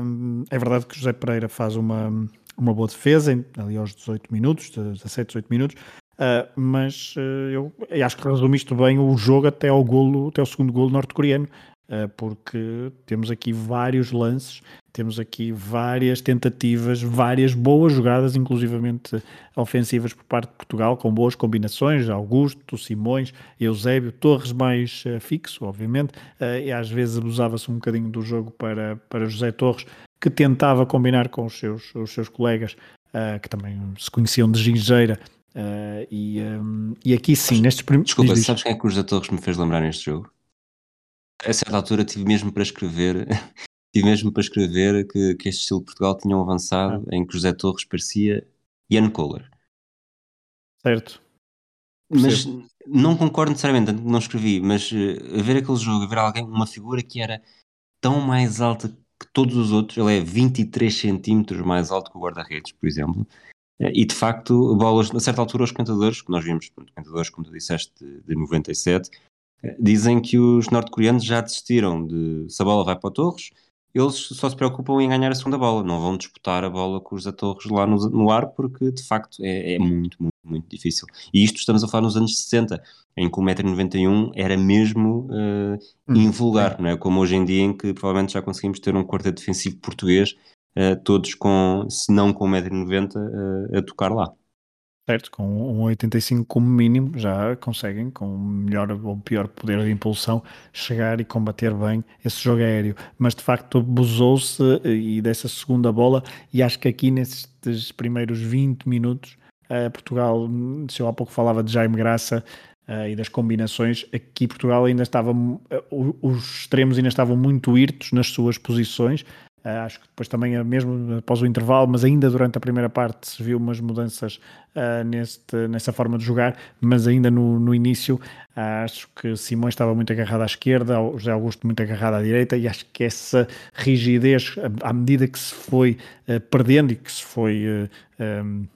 Speaker 2: um, é verdade que José Pereira faz uma, uma boa defesa, ali aos 18 minutos, 17, 18 minutos, Uh, mas uh, eu, eu, acho que resumiste bem o jogo até ao golo, até o segundo golo norte-coreano, porque temos aqui vários lances, temos aqui várias tentativas, várias boas jogadas, inclusivamente ofensivas por parte de Portugal, com boas combinações, Augusto, Simões, Eusébio, Torres mais fixo, obviamente, e às vezes abusava-se um bocadinho do jogo para, para José Torres, que tentava combinar com os seus, os seus colegas, que também se conheciam de gingeira, e, um, e aqui sim, nestes primeiros.
Speaker 1: Desculpa, sabes quem é que o José Torres me fez lembrar neste jogo? A certa altura tive mesmo para escrever, tive mesmo para escrever que, que este estilo de Portugal tinha um avançado ah. em que José Torres parecia Ian Kohler.
Speaker 2: Certo.
Speaker 1: Mas não concordo necessariamente, não escrevi, mas uh, ver aquele jogo, ver alguém, uma figura que era tão mais alta que todos os outros, ele é 23 centímetros mais alto que o guarda-redes, por exemplo, e de facto, bolas, a certa altura, os comentadores, que nós vimos, comentadores, como tu disseste, de, de 97, eh, dizem que os norte-coreanos já desistiram de se a bola vai para o Torres, eles só se preocupam em ganhar a segunda bola, não vão disputar a bola com os a Torres lá no, no ar, porque de facto é, é, muito, muito, muito difícil. E isto estamos a falar nos anos 60, em que o 1,91m era mesmo uh, invulgar, não é? Como hoje em dia, em que provavelmente já conseguimos ter um quarteto defensivo português uh, todos com, se não com 1,90m, uh, a tocar lá.
Speaker 2: Certo, com um 85 como mínimo já conseguem, com melhor ou pior poder de impulsão, chegar e combater bem esse jogo aéreo. Mas de facto abusou-se eh, e dessa segunda bola, e acho que aqui nestes primeiros 20 minutos, uh, Portugal, se eu há pouco falava de Jaime Graça, Uh, e das combinações, aqui Portugal ainda estava, os extremos ainda estavam muito irtos nas suas posições, Uh, acho que depois também, é mesmo após o intervalo, mas ainda durante a primeira parte, se viu umas mudanças uh, neste, nessa forma de jogar, mas ainda no, no início, uh, acho que Simões estava muito agarrado à esquerda, José Augusto muito agarrado à direita, e acho que essa rigidez, à medida que se foi perdendo e que se foi. Um,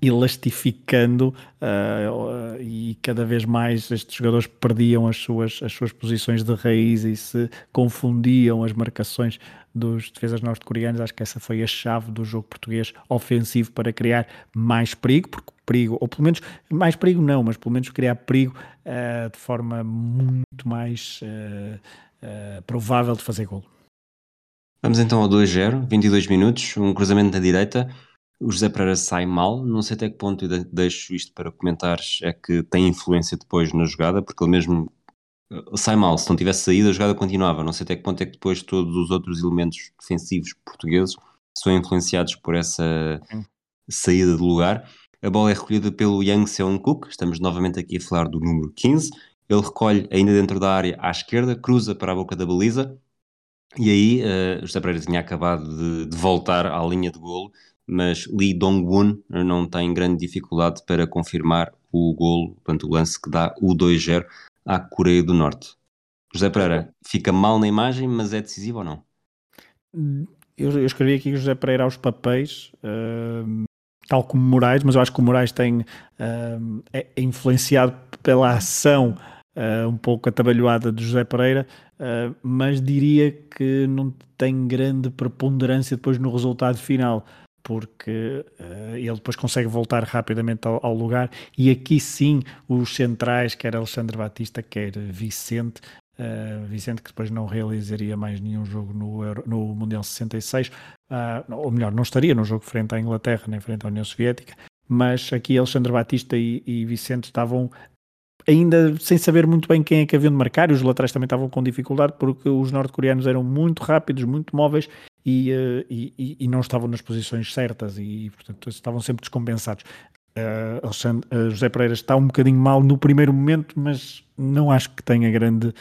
Speaker 2: elastificando uh, e cada vez mais estes jogadores perdiam as suas, as suas posições de raiz e se confundiam as marcações dos defesas norte-coreanos. Acho que essa foi a chave do jogo português ofensivo para criar mais perigo, porque perigo, ou pelo menos mais perigo não, mas pelo menos criar perigo uh, de forma muito mais uh, provável de fazer gol.
Speaker 1: Vamos então ao 2-0, 22 minutos, um cruzamento na direita o José Pereira sai mal, não sei até que ponto deixo isto para comentares, é que tem influência depois na jogada, porque ele mesmo sai mal, se não tivesse saído a jogada continuava, não sei até que ponto é que depois todos os outros elementos defensivos portugueses são influenciados por essa saída de lugar. A bola é recolhida pelo Yang Seon-Cook, estamos novamente aqui a falar do número 15, ele recolhe ainda dentro da área à esquerda, cruza para a boca da baliza, e aí uh, José Pereira tinha acabado de, de voltar à linha de golo, mas Lee Dong-won não tem grande dificuldade para confirmar o golo, portanto o lance que dá o 2-0 à Coreia do Norte. José Pereira fica mal na imagem, mas é decisivo ou não?
Speaker 2: Eu, eu escrevi aqui José Pereira aos papéis, uh, tal como Moraes, mas eu acho que o Moraes tem, uh, é influenciado pela ação uh, um pouco atabalhoada de José Pereira, mas diria que não tem grande preponderância depois no resultado final porque uh, ele depois consegue voltar rapidamente ao, ao, lugar. E aqui sim os centrais, quer Alexandre Batista, quer Vicente, uh, Vicente que depois não realizaria mais nenhum jogo no, Euro, no Mundial 66, uh, ah, ou melhor, não estaria no jogo frente à Inglaterra nem frente à União Soviética, mas aqui Alexandre Batista e, e Vicente estavam ainda sem saber muito bem quem é que haviam de marcar, e os laterais também estavam com dificuldade porque os norte-coreanos eram muito rápidos, muito móveis e, uh, e, e, não estavam nas posições certas e, portanto, estavam sempre descompensados. Uh, uh, José Pereira está um bocadinho mal no primeiro momento, mas não acho que tenha grande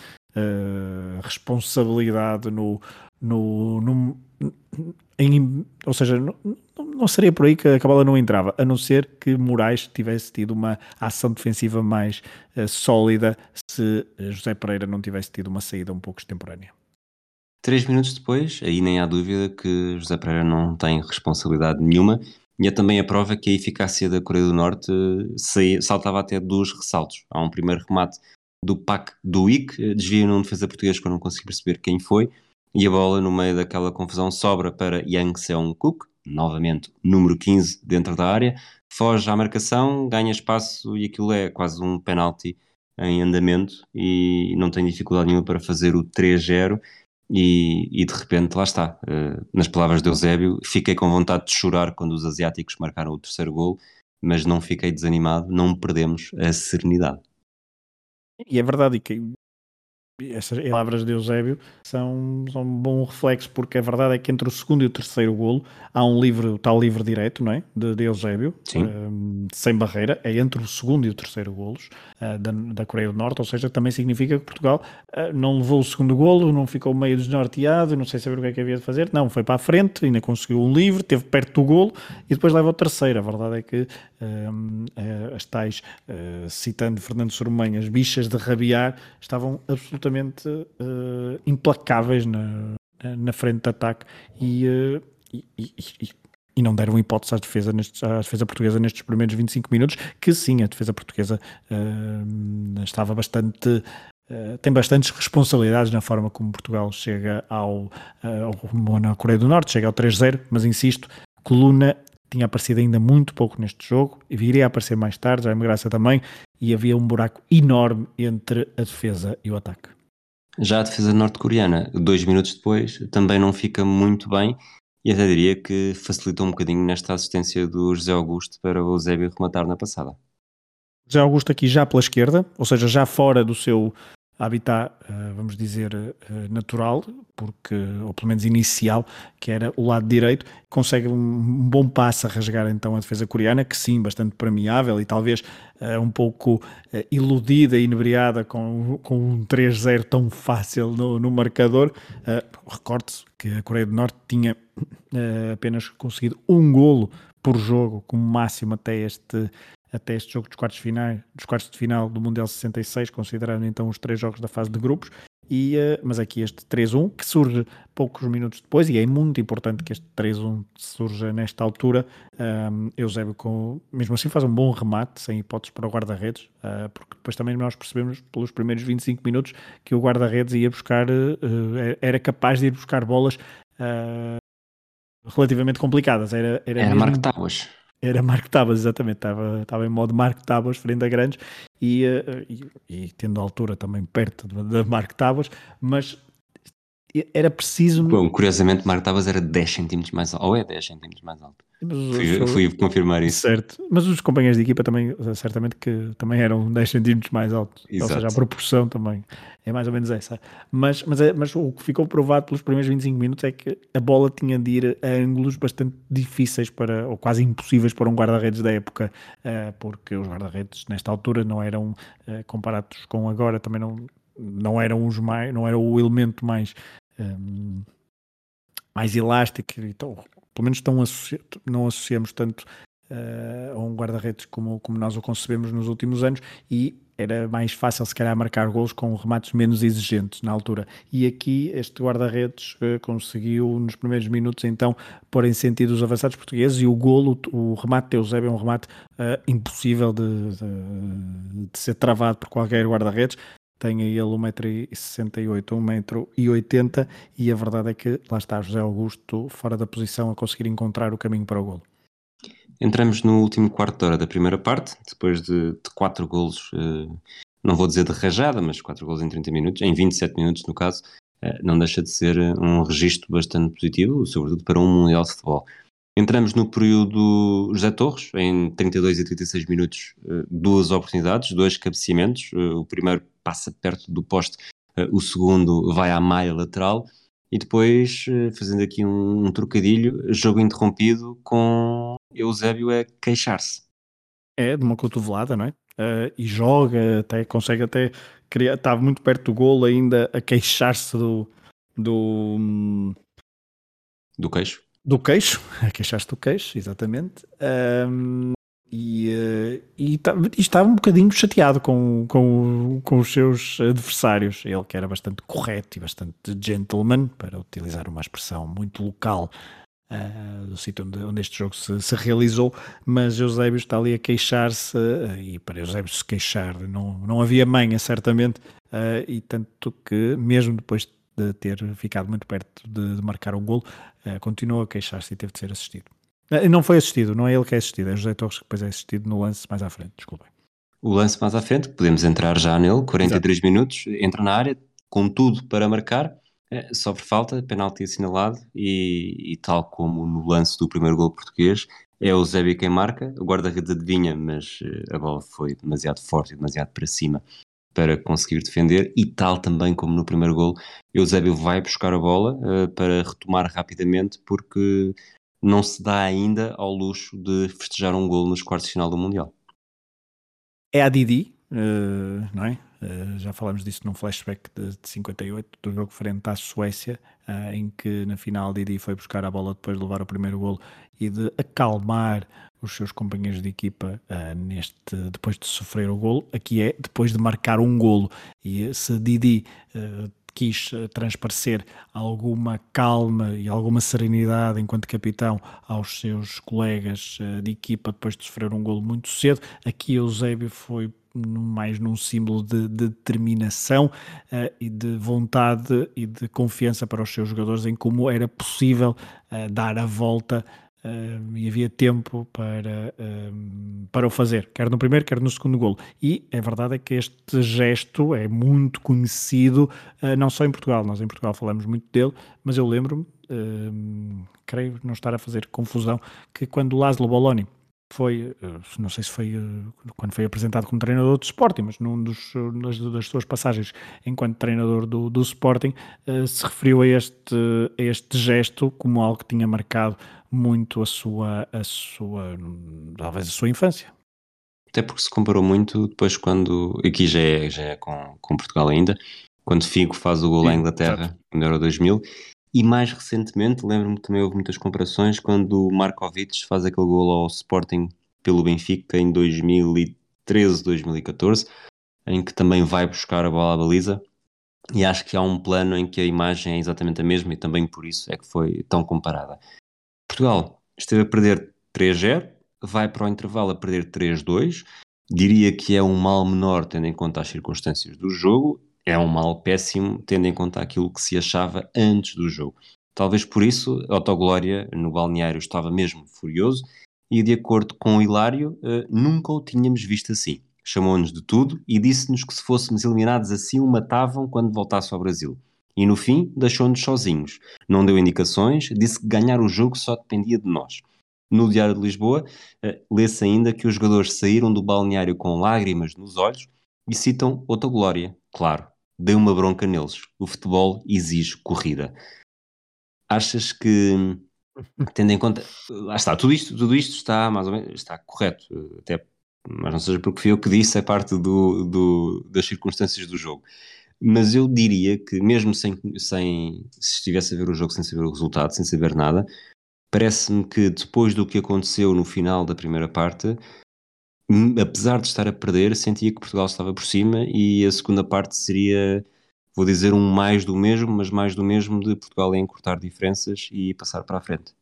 Speaker 2: responsabilidade no, no, no em, ou seja, não, não seria por aí que a bola não entrava, a não ser que Moraes tivesse tido uma ação defensiva mais sólida se José Pereira não tivesse tido uma saída um pouco extemporânea.
Speaker 1: Três minutos depois, aí nem há dúvida que José Pereira não tem responsabilidade nenhuma, e é também a prova que a eficácia da Coreia do Norte saltava até dos ressaltos. Há um primeiro remate do Pac do IC, desvia num defesa português que eu não consegui perceber quem foi, e a bola, no meio daquela confusão, sobra para Yang Seong-Cook, novamente número 15 dentro da área, foge à marcação, ganha espaço e aquilo é quase um penalti em andamento e não tem dificuldade nenhuma para fazer o 3-0 e, e, de repente lá está. Uh, nas palavras de Eusébio, fiquei com vontade de chorar quando os asiáticos marcaram o terceiro gol, mas não fiquei desanimado, não perdemos a serenidade.
Speaker 2: E é verdade, e que essas palavras de Eusébio são, são um bom reflexo, porque a verdade é que entre o segundo e o terceiro golo há um livre, o tal livre direto, não é? De, de Eusébio, um, sem barreira, é entre o segundo e o terceiro golos uh, da, da Coreia do Norte, ou seja, também significa que Portugal uh, não levou o segundo golo, não ficou meio desnorteado, não sei saber o que é que havia de fazer, não, foi para a frente, ainda conseguiu um livre, teve perto do golo e depois leva o terceiro. A verdade é que um, uh, as tais, citando Fernando Sormanha, as bichas de rabiar estavam absolutamente absolutamente uh, implacáveis na, na frente de ataque e, uh, e, e, e, não deram hipótese à defesa, nestes, à defesa portuguesa nestes primeiros 25 minutos, que sim, a defesa portuguesa uh, estava bastante. tem bastantes responsabilidades na forma como Portugal chega ao, ao na Coreia do Norte, chega ao 3-0, mas insisto, Coluna tinha aparecido ainda muito pouco neste jogo e viria a aparecer mais tarde, já é uma graça também, e havia um buraco enorme entre a defesa e o ataque.
Speaker 1: Já a defesa norte-coreana, dois minutos depois, também não fica muito bem e até diria que facilitou um bocadinho nesta assistência do José Augusto para o Zébio rematar na passada.
Speaker 2: José Augusto aqui já pela esquerda, ou seja, já fora do seu habitat, eh, vamos dizer, eh, natural, porque, ou pelo menos inicial, que era o lado direito, consegue um bom passo a rasgar então a defesa coreana, que sim, bastante premiável e talvez uh, um pouco iludida e inebriada com, com um 3-0 tão fácil no, no marcador. Recorde-se que a Coreia do Norte tinha apenas conseguido um golo por jogo, como máximo até este até este jogo dos quartos, finais, dos quartos de final do Mundial 66, considerando então os três jogos da fase de grupos, e, uh, mas aqui este 3-1 que surge poucos minutos depois e é muito importante que este 3-1 surja nesta altura. Um, Eusébio, com, mesmo assim, faz um bom remate, sem hipóteses para o guarda-redes, uh, porque depois também nós percebemos pelos primeiros 25 minutos que o guarda-redes ia buscar, uh, era capaz de ir buscar bolas relativamente complicadas. Era,
Speaker 1: era, era Tábuas.
Speaker 2: Era Marco Tábuas, exatamente. Estava, estava em modo Marco Tábuas frente a grandes e, uh, e, e, tendo a altura também perto de Marco Tábuas, mas era preciso.
Speaker 1: Bom, curiosamente, Marco Tábuas era 10 centímetros mais alto, ou é 10 centímetros mais alto. Fui, fui, confirmar isso.
Speaker 2: Certo, mas os companheiros de equipa também, certamente que também eram 10 centímetros mais altos. Exato. Ou seja, a proporção também é mais ou menos essa. Mas, mas, é, mas o que ficou provado pelos primeiros 25 minutos é que a bola tinha de ir a ângulos bastante difíceis para, ou quase impossíveis para um guarda-redes da época, eh, porque os guarda-redes nesta altura não eram, eh, comparados com agora, também não, não eram os mais, não era o elemento mais. Um, mais elástico, então pelo menos associ... não associamos tanto uh, a um guarda-redes como, como nós o concebemos nos últimos anos e era mais fácil se calhar marcar gols com remates menos exigentes na altura. E aqui este guarda-redes uh, conseguiu nos primeiros minutos então pôr em sentido os avançados portugueses e o golo, o remate de Eusébio é um remate uh, impossível de, de, de, ser travado por qualquer guarda-redes tem ele 1,68m, 1,80m e a verdade é que lá está José Augusto fora da posição a conseguir encontrar o caminho para o golo.
Speaker 1: Entramos no último quarto de hora da primeira parte, depois de, de quatro golos, eh, não vou dizer de rajada, mas quatro golos em 30 minutos, em 27 minutos no caso, eh, não deixa de ser um registro bastante positivo, sobretudo para um Mundial de Futebol. Entramos no período José Torres, em 32 e 36 minutos, eh, duas oportunidades, dois cabeceamentos. Eh, o primeiro passa perto do poste, eh, o segundo vai à malha lateral. E depois, fazendo aqui um, um trocadilho, jogo interrompido com Eusébio a queixar-se.
Speaker 2: É, de uma cotovelada, não é? Uh, e joga, até consegue até criar, estava muito perto do golo ainda a queixar-se do, do
Speaker 1: do queixo
Speaker 2: do queixo, queixaste do queixo, exatamente. Um, e, uh, e, tá, e, estava um bocadinho chateado com, com, com os seus adversários. Ele que era bastante correto e bastante gentleman, para utilizar uma expressão muito local uh, do sítio onde, onde, este jogo se, se, realizou, mas Eusébio está ali a queixar-se, uh, e para Eusébio se queixar não, não havia manha, certamente, e tanto que mesmo depois de ter ficado muito perto de, de marcar um golo, uh, continuou a queixar-se e teve de ser assistido. Uh, não foi assistido, não é ele que é assistido, é José Torres que depois é assistido no lance mais à frente, desculpem.
Speaker 1: O lance mais à frente, podemos entrar já nele, 43 Exato. minutos, entra na área, com tudo para marcar, é, sofre falta, penalti assinalado e, e, tal como no lance do primeiro gol português, é o Zébio quem marca, o guarda-redes adivinha, mas a bola foi demasiado forte e demasiado para cima para conseguir defender e tal também como no primeiro gol, Eusébio vai buscar a bola uh, para retomar rapidamente porque não se dá ainda ao luxo de festejar um gol nos quartos de final do Mundial.
Speaker 2: É a Didi, uh, não é? Uh, já falamos disso num flashback de, de 58 do jogo frente à Suécia, em que na final Didi foi buscar a bola depois de levar o primeiro golo e de acalmar os seus companheiros de equipa uh, neste, depois de sofrer o golo. Aqui é depois de marcar um golo. E se Didi uh, quis uh, transparecer alguma calma e alguma serenidade enquanto capitão aos seus colegas de equipa depois de sofrer um golo muito cedo, aqui Eusébio foi mais num símbolo de, de determinação uh, e de vontade e de confiança para os seus jogadores em como era possível uh, dar a volta Uh, e havia tempo para, para o fazer, quer no primeiro, quer no segundo golo. E a verdade é que este gesto é muito conhecido, uh, não só em Portugal, nós em Portugal falamos muito dele, mas eu lembro-me, creio não estar a fazer confusão, que quando Laszlo Boloni foi, não sei se foi quando foi apresentado como treinador do Sporting, mas num dos, das, das suas passagens enquanto treinador do, do Sporting, se referiu a este, a este gesto como algo que tinha marcado muito a sua, a sua, talvez a sua infância.
Speaker 1: Até porque se comparou muito depois quando, aqui já é, já é com, com Portugal ainda, quando Figo faz o gol à Inglaterra no Euro 2000, e mais recentemente, lembro-me que também houve muitas comparações, quando o Markovic faz aquele gol ao Sporting pelo Benfica em 2013, 2014, em que também vai buscar a bola à baliza, e acho que há um plano em que a imagem é exatamente a mesma e também por isso é que foi tão comparada. Portugal esteve a perder 3-0, vai para o intervalo a perder 3-2. Diria que é um mal menor tendo em conta as circunstâncias do jogo, é um mal péssimo tendo em conta aquilo que se achava antes do jogo. Talvez por isso, Autoglória no balneário estava mesmo furioso e, de acordo com o Hilário, eh, nunca o tínhamos visto assim. Chamou-nos de tudo e disse-nos que se fôssemos eliminados assim o matavam quando voltasse ao Brasil. E no fim, deixou-nos sozinhos. Não deu indicações, disse que ganhar o jogo só dependia de nós. No Diário de Lisboa, uh, lê-se ainda que os jogadores saíram do balneário com lágrimas nos olhos e citam outra glória. Claro, deu uma bronca neles. O futebol exige corrida. Achas que, tendo em conta. Lá está, tudo isto, tudo isto está mais ou menos está correto. Até, mas não seja porque fui eu que disse, é parte do, do, das circunstâncias do jogo mas eu diria que mesmo sem, sem se estivesse a ver o jogo sem saber o resultado, sem saber nada, parece-me que depois do que aconteceu no final da primeira parte, apesar de estar a perder, sentia que Portugal estava por cima e a segunda parte seria, vou dizer, um mais do mesmo, mas mais do mesmo de Portugal a encurtar diferenças e passar para a frente.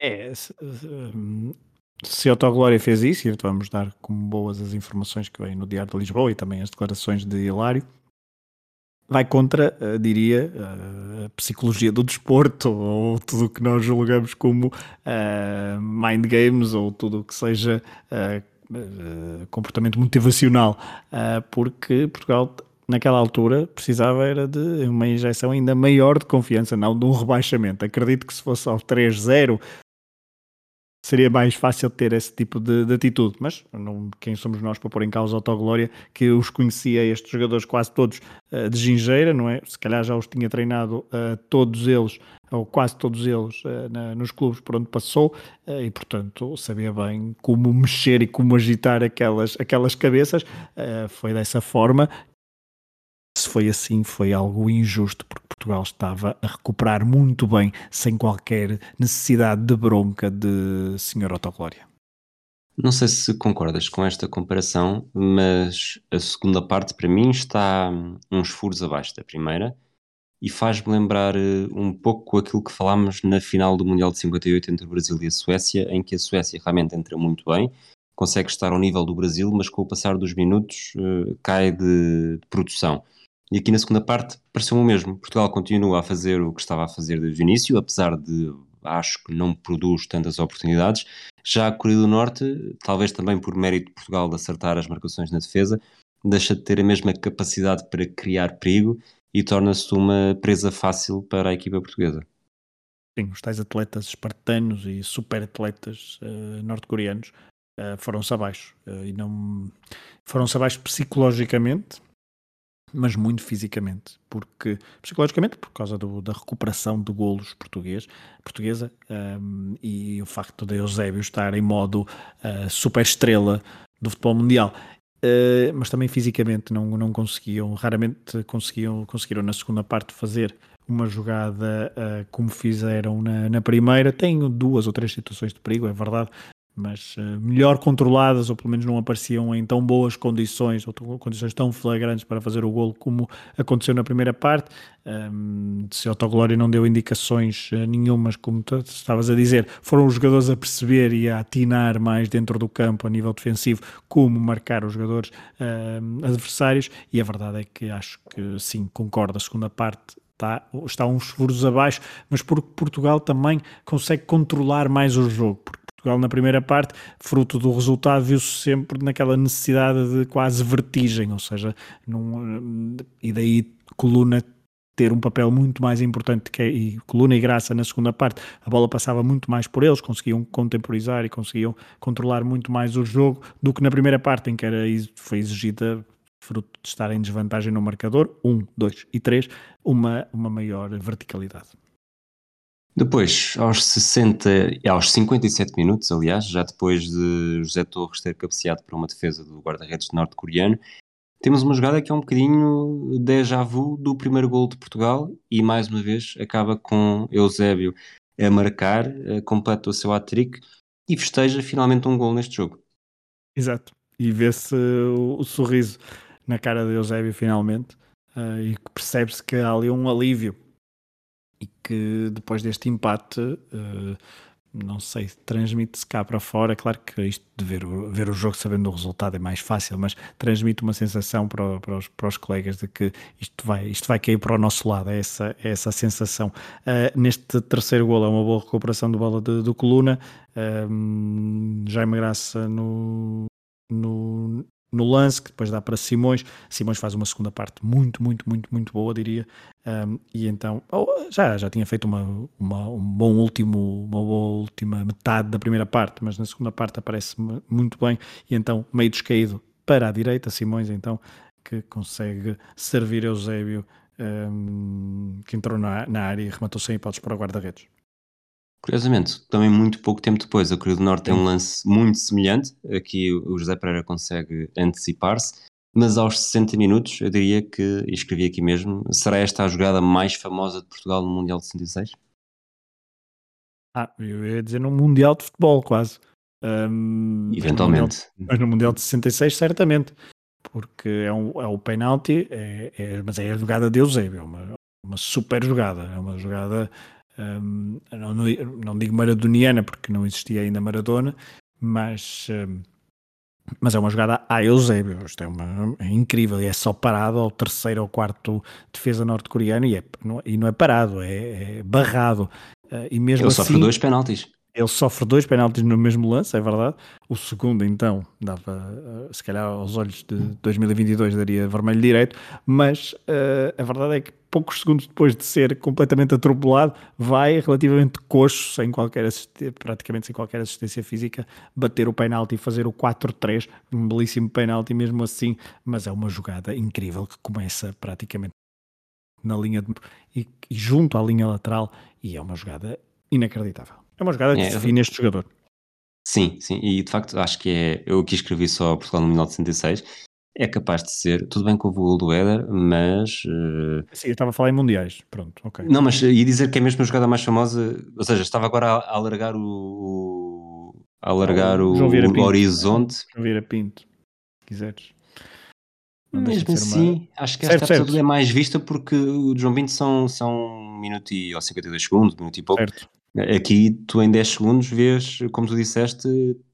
Speaker 2: É, se, a Autoglória fez isso, e vamos dar como boas as informações que vêm no Diário de Lisboa e também as declarações de Hilário, vai contra, uh, diria, uh, a psicologia do desporto ou tudo o que nós julgamos como uh, mind games ou tudo o que seja comportamento motivacional, porque Portugal naquela altura precisava era de uma injeção ainda maior de confiança, não de um rebaixamento. Acredito que se fosse ao 3-0 seria mais fácil ter esse tipo de, de atitude. Mas não, quem somos nós para pôr em causa a autoglória que os conhecia estes jogadores quase todos uh, de gingeira, não é? Se calhar já os tinha treinado uh, todos eles, ou quase todos eles, uh, na, nos clubes por onde passou, e portanto sabia bem como mexer e como agitar aquelas, aquelas cabeças. foi dessa forma se foi assim, foi algo injusto, porque Portugal estava a recuperar muito bem, sem qualquer necessidade de bronca de Senhor Autoglória.
Speaker 1: Não sei se concordas com esta comparação, mas a segunda parte para mim está uns furos abaixo da primeira e faz-me lembrar eh, um pouco aquilo que falámos na final do Mundial de 58 entre o Brasil e a Suécia, em que a Suécia realmente entra muito bem, consegue estar ao nível do Brasil, mas com o passar dos minutos uh, cai de produção. E aqui na segunda parte pareceu o mesmo. Portugal continua a fazer o que estava a fazer desde o início, apesar de acho que não produz tantas oportunidades. Já a Coreia do Norte, talvez também por mérito de Portugal de acertar as marcações na defesa, deixa de ter a mesma capacidade para criar perigo e torna-se uma presa fácil para a equipa portuguesa.
Speaker 2: Sim, os tais atletas espartanos e super atletas uh, norte-coreanos uh, foram-se abaixo. Uh, e não foram-se abaixo psicologicamente, mas muito fisicamente, porque psicologicamente por causa do, da recuperação de golos português, portuguesa um, e o facto de Eusébio estar em modo uh, super estrela do futebol mundial. Uh, mas também fisicamente não, não conseguiam, raramente conseguiam, conseguiram na segunda parte fazer uma jogada uh, como fizeram na, na primeira. Tenho duas ou três situações de perigo, é verdade, mas uh, melhor controladas, ou pelo menos não apareciam em tão boas condições, ou condições tão flagrantes para fazer o golo como aconteceu na primeira parte. Um, se Autoglória não deu indicações uh, nenhumas, como tu estavas a dizer, foram os jogadores a perceber e a atinar mais dentro do campo a nível defensivo como marcar os jogadores uh, adversários, e a verdade é que acho que sim, concordo, a segunda parte está, está uns furos abaixo, mas porque Portugal também consegue controlar mais o jogo, porque Portugal na primeira parte, fruto do resultado, viu-se sempre naquela necessidade de quase vertigem, ou seja, num, e daí Coluna ter um papel muito mais importante que e Coluna e Graça na segunda parte, a bola passava muito mais por eles, conseguiam contemporizar e conseguiam controlar muito mais o jogo do que na primeira parte em que era, foi exigida fruto de estar em desvantagem no marcador, 1, um, 2 e 3, uma, uma maior verticalidade.
Speaker 1: Depois, aos 60, aos 57 minutos, aliás, já depois de José Torres ter cabeceado para uma defesa do guarda-redes norte-coreano, temos uma jogada que é um bocadinho déjà vu do primeiro gol de Portugal e mais uma vez acaba com Eusébio a marcar, completa o seu hat-trick e festeja finalmente um gol neste jogo.
Speaker 2: Exato, e vê-se o, o, sorriso na cara de Eusébio finalmente. uh, e percebe-se que há ali um alívio e que depois deste empate uh, não sei, transmite-se cá para fora. Claro que isto de ver o, ver o jogo sabendo o resultado é mais fácil, mas transmite uma sensação para, para, os, para os colegas de que isto vai, isto vai cair para o nosso lado. É essa, é essa sensação. Uh, neste terceiro gol é uma boa recuperação do bola de, do Coluna. Uh, Jaime Graça no, no, no lance, que depois dá para Simões. Simões faz uma segunda parte muito, muito, muito, muito boa, diria. Um, e então, oh, já, já tinha feito uma, uma, um bom último, uma boa última metade da primeira parte, mas na segunda parte aparece muito bem. E então, meio descaído para a direita, Simões, então, que consegue servir Eusébio, um, que entrou na, na área e rematou sem hipóteses para o guarda-redes.
Speaker 1: Curiosamente, também muito pouco tempo depois, a Coreia do Norte tem um lance muito semelhante. Aqui o José Pereira consegue antecipar-se, mas aos 60 minutos, eu diria que, e escrevi aqui mesmo, será esta a jogada mais famosa de Portugal no Mundial de 66?
Speaker 2: Ah, eu ia dizer no Mundial de Futebol, quase. Um,
Speaker 1: Eventualmente.
Speaker 2: Mas no, mundial, mas no Mundial de 66, certamente. Porque é, um, é o penalti, é, é, mas é a jogada de Eusébio, é uma, uma super jogada. É uma jogada um, não, não, digo maradoniana porque não existia ainda Maradona, mas, um, mas é uma jogada a Eusébio. Isto é, uma, é incrível e é só parado ao terceiro ou quarto defesa norte-coreano e, é, não, e não é parado, é, é barrado. Uh, e mesmo
Speaker 1: Ele
Speaker 2: assim,
Speaker 1: sofre dois penaltis.
Speaker 2: Ele sofre dois penaltis no mesmo lance, é verdade. O segundo, então, dava, se calhar aos olhos de 2022 daria vermelho direito, mas uh, a verdade é que poucos segundos depois de ser completamente atropelado, vai relativamente coxo, sem qualquer praticamente sem qualquer assistência física, bater o penalti e fazer o 4-3, um belíssimo penalti mesmo assim, mas é uma jogada incrível que começa praticamente na linha de, e, e junto à linha lateral e é uma jogada inacreditável. É uma jogada que é, define este jogador.
Speaker 1: Sim, sim, e de facto acho que é. Eu aqui escrevi só Portugal no 1966. É capaz de ser, tudo bem com o gol do Éder, mas. Uh...
Speaker 2: Sim, eu estava a falar em mundiais, pronto, ok.
Speaker 1: Não, mas ia dizer que é mesmo a jogada mais famosa, ou seja, estava agora a, a alargar o. a alargar o, o, horizonte.
Speaker 2: João Vieira Pinto, se quiseres.
Speaker 1: Não Mesmo assim, uma... acho que esta certo, certo. é mais vista porque o João Pinto são, são um minuto e ou 52 segundos, um minuto e pouco. Certo. Aqui tu em 10 segundos vês, como tu disseste,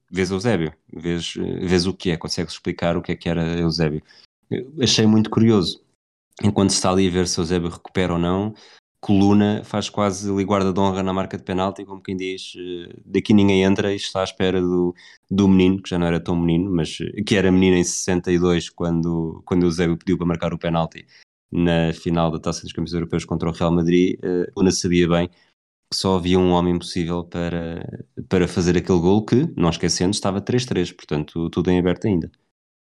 Speaker 1: vês Eusébio, vês, vês o que é, consegues explicar o que é que era Eusébio. achei muito curioso. Enquanto está ali a ver se Eusébio recupera ou não, Coluna faz quase ali guarda de honra na marca de penalti, como quem diz, eh, daqui ninguém entra e está à espera do, do menino, que já não era tão menino, mas que era menino em 62 quando, quando Eusébio pediu para marcar o penalti na final da Taça dos Campeões Europeus contra o Real Madrid, uh, Una sabia bem só havia um homem possível para, para fazer aquele gol que, não esquecendo, estava 3-3, portanto tudo em aberto ainda.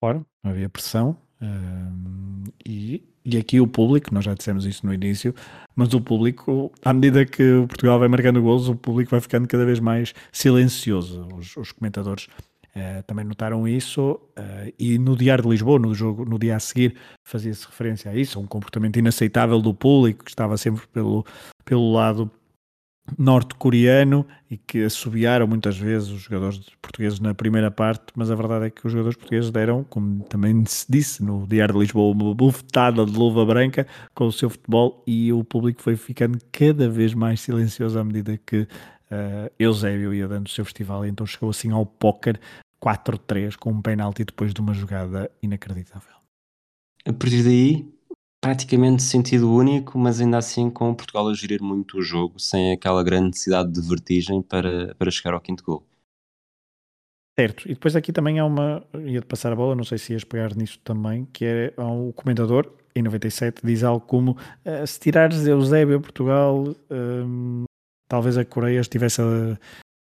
Speaker 2: Claro, havia pressão um, e, e aqui o público, nós já dissemos isso no início, mas o público, à medida que o Portugal vai marcando gols, o público vai ficando cada vez mais silencioso. Os, os comentadores uh, também notaram isso uh, e no Diário de Lisboa, no, jogo, no dia a seguir, fazia-se referência a isso, a um comportamento inaceitável do público que estava sempre pelo, pelo lado norte-coreano e que assobiaram muitas vezes os jogadores portugueses na primeira parte, mas a verdade é que os jogadores portugueses deram, como também se disse no Diário de Lisboa, uma bufetada de luva branca com o seu futebol e o público foi ficando cada vez mais silencioso à medida que uh, Eusébio ia dando o seu festival e então chegou assim ao póquer 4-3 com um penalti depois de uma jogada inacreditável.
Speaker 1: A partir daí, praticamente sentido único, mas ainda assim com Portugal a gerir muito o jogo, sem aquela grande necessidade de vertigem para, para chegar ao quinto gol.
Speaker 2: Certo, e depois aqui também há uma, ia de passar a bola, não sei se ias pegar nisso também, que é o comentador, em 97, diz algo como uh, se tirares Eusébio a Portugal, um, talvez a Coreia estivesse a,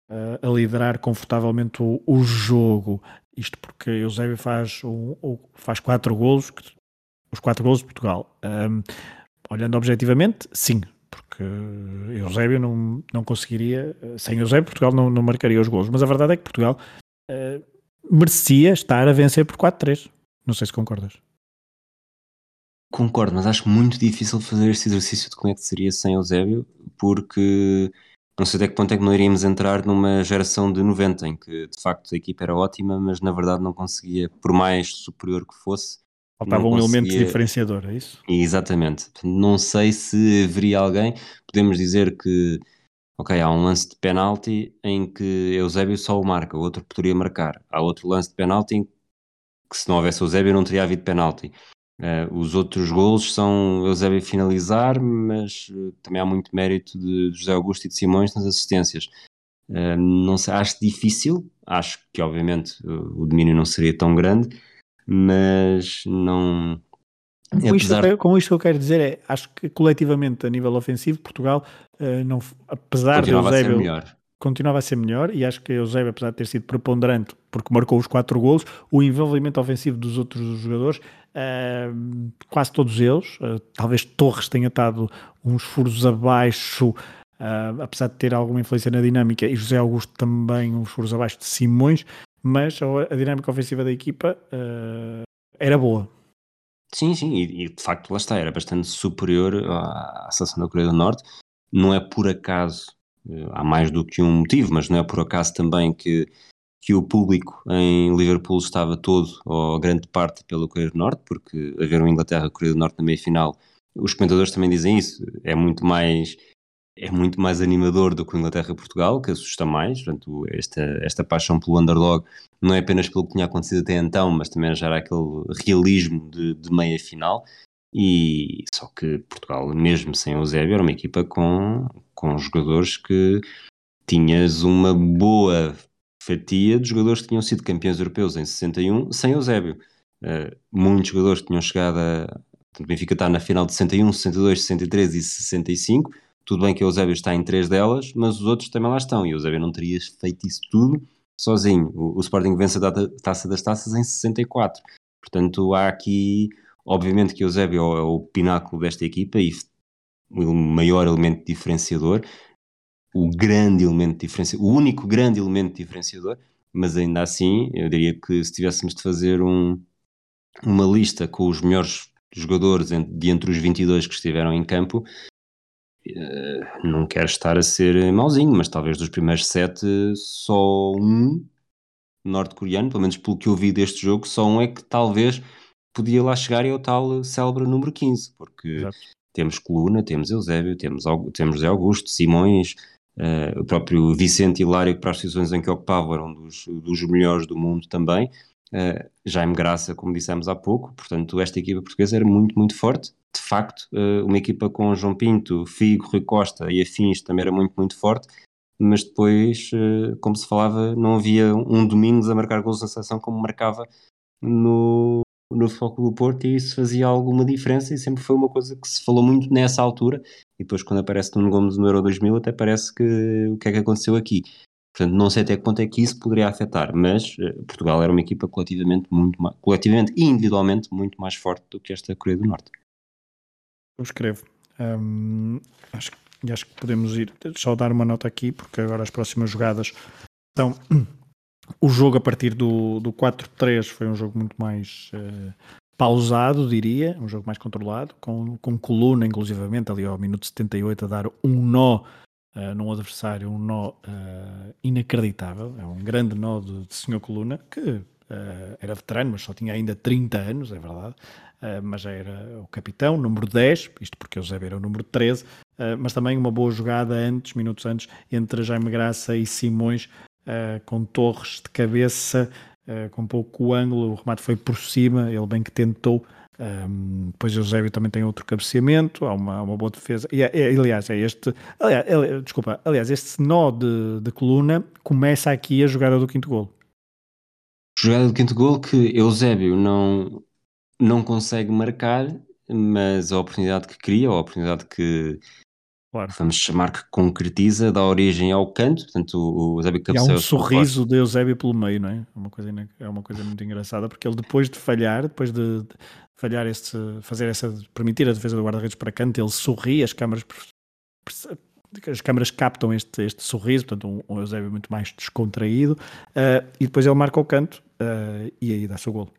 Speaker 2: a, a liderar confortavelmente o, o, jogo. Isto porque Eusébio faz, um, faz quatro golos, que os quatro gols de Portugal. Um, olhando objetivamente, sim, porque Eusébio não, não conseguiria, sem Eusébio, Portugal não, não marcaria os gols. Mas a verdade é que Portugal uh, merecia estar a vencer por 4-3. Não sei se concordas.
Speaker 1: Concordo, mas acho muito difícil fazer este exercício de como é que seria sem Eusébio, porque não sei até que ponto é que não iríamos entrar numa geração de 90, em que de facto a equipa era ótima, mas na verdade não conseguia, por mais superior que fosse,
Speaker 2: Faltava um conseguia... elemento diferenciador, é isso?
Speaker 1: Exatamente. Não sei se haveria alguém, podemos dizer que, ok, há um lance de penalti em que Eusébio só o marca, o outro poderia marcar. Há outro lance de penalti em que se não houvesse Eusébio não teria havido penalti. Uh, os outros golos são Eusébio finalizar, mas uh, também há muito mérito de, de José Augusto e de Simões nas assistências. Uh, não sei, acho difícil, acho que obviamente o domínio não seria tão grande, mas não.
Speaker 2: Com, apesar... isto, com isto que eu quero dizer é, acho que coletivamente a nível ofensivo, Portugal, não, apesar de Eusébio, continuava a ser melhor e acho que Eusébio, apesar de ter sido preponderante porque marcou os quatro golos, o envolvimento ofensivo dos outros jogadores Uh, quase todos eles, uh, talvez Torres tenha estado uns furos abaixo, uh, apesar de ter alguma influência na dinâmica, e José Augusto também uns furos abaixo de Simões, mas a, dinâmica ofensiva da equipa ah, era boa.
Speaker 1: Sim, sim, e, e, de facto lá está, era bastante superior à, à seleção da Coreia do Norte. Não é por acaso, eh, há mais do que um motivo, mas não é por acaso também que que o público em Liverpool estava todo, ou grande parte, pela Coreia do Norte, porque haver uma Inglaterra-Coreia do Norte na meia-final, os comentadores também dizem isso, é muito mais é muito mais animador do que o Inglaterra-Portugal, que assusta mais, portanto, esta, esta paixão pelo underdog não é apenas pelo que tinha acontecido até então, mas também já era aquele realismo de, de meia-final, e só que Portugal, mesmo sem o Eusébio, era uma equipa com, com jogadores que tinhas uma boa fatia de jogadores que tinham sido campeões europeus em 61 sem Eusébio. Uh, muitos jogadores tinham chegado a. O Benfica está na final de 61, 62, 63 e 65. Tudo bem que o Eusébio está em três delas, mas os outros também lá estão. E o Eusébio não teria feito isso tudo sozinho. O, o Sporting vence a taça das taças em 64. Portanto, há aqui, obviamente, que o Eusébio é o pináculo desta equipa e o maior elemento diferenciador o grande elemento diferenciador, o único grande elemento diferenciador, mas ainda assim, eu diria que se tivéssemos de fazer um, uma lista com os melhores jogadores de entre os 22 que estiveram em campo, não quero estar a ser mauzinho, mas talvez dos primeiros sete, só um norte-coreano, pelo menos pelo que eu vi deste jogo, só um é que talvez podia lá chegar e é o tal célebre número 15, porque Exato. temos Coluna, temos Eusébio, temos, temos José Augusto, Simões, Uh, o próprio Vicente Hilário, que para as posições em que ocupava era um dos, dos melhores do mundo também. Uh, Jaime Graça, como dissemos há pouco, portanto, esta equipa portuguesa era muito, muito forte. De facto, uh, uma equipa com João Pinto, Figo, Rui Costa e afins também era muito, muito forte, mas depois, uh, como se falava, não havia um Domingos a marcar gols na seleção como marcava no, no Futebol do Porto e isso fazia alguma diferença e sempre foi uma coisa que se falou muito nessa altura e depois quando aparece Nuno Gomes no Euro 2000 até parece que o que é que aconteceu aqui portanto não sei até que ponto é que isso poderia afetar mas uh, Portugal era uma equipa coletivamente muito mais, coletivamente e individualmente muito mais forte do que esta Coreia do Norte.
Speaker 2: Eu escrevo. Hum, acho, acho que podemos ir só dar uma nota aqui porque agora as próximas jogadas estão o jogo a partir do, do 4-3 foi um jogo muito mais uh, pausado, diria, um jogo mais controlado, com, com coluna, inclusivamente, ali ao minuto 78, a dar um nó uh, num adversário, um nó uh, inacreditável, é um grande nó de, de senhor Coluna, que uh, era veterano, mas só tinha ainda 30 anos, é verdade, mas já era o capitão, número 10, isto porque o Zé era o número 13, mas também uma boa jogada antes, minutos antes, entre Jaime Graça e Simões, com Torres de cabeça, com pouco ângulo, o remate foi por cima, ele bem que tentou. Um, depois o Eusébio também tem outro cabeceamento, há uma, uma boa defesa. E, é, aliás, é este. Aliás, é, desculpa, aliás, este nó de, de coluna começa aqui a jogada do quinto gol.
Speaker 1: Jogada do quinto gol que Eusébio não, não consegue marcar, mas a oportunidade que cria, a oportunidade que, Claro. Vamos chamar que concretiza, dá origem ao canto, portanto o Eusébio
Speaker 2: cabeceia. E há um sorriso de Eusébio pelo meio, não é? É uma coisa, é uma coisa muito engraçada, porque ele depois de falhar, depois de, de falhar este, fazer essa, permitir a defesa do guarda-redes para canto, ele sorri, as câmaras as câmaras captam este, este sorriso, portanto um, um Eusébio muito mais descontraído, uh, e depois ele marca o canto uh, e aí dá-se o golo.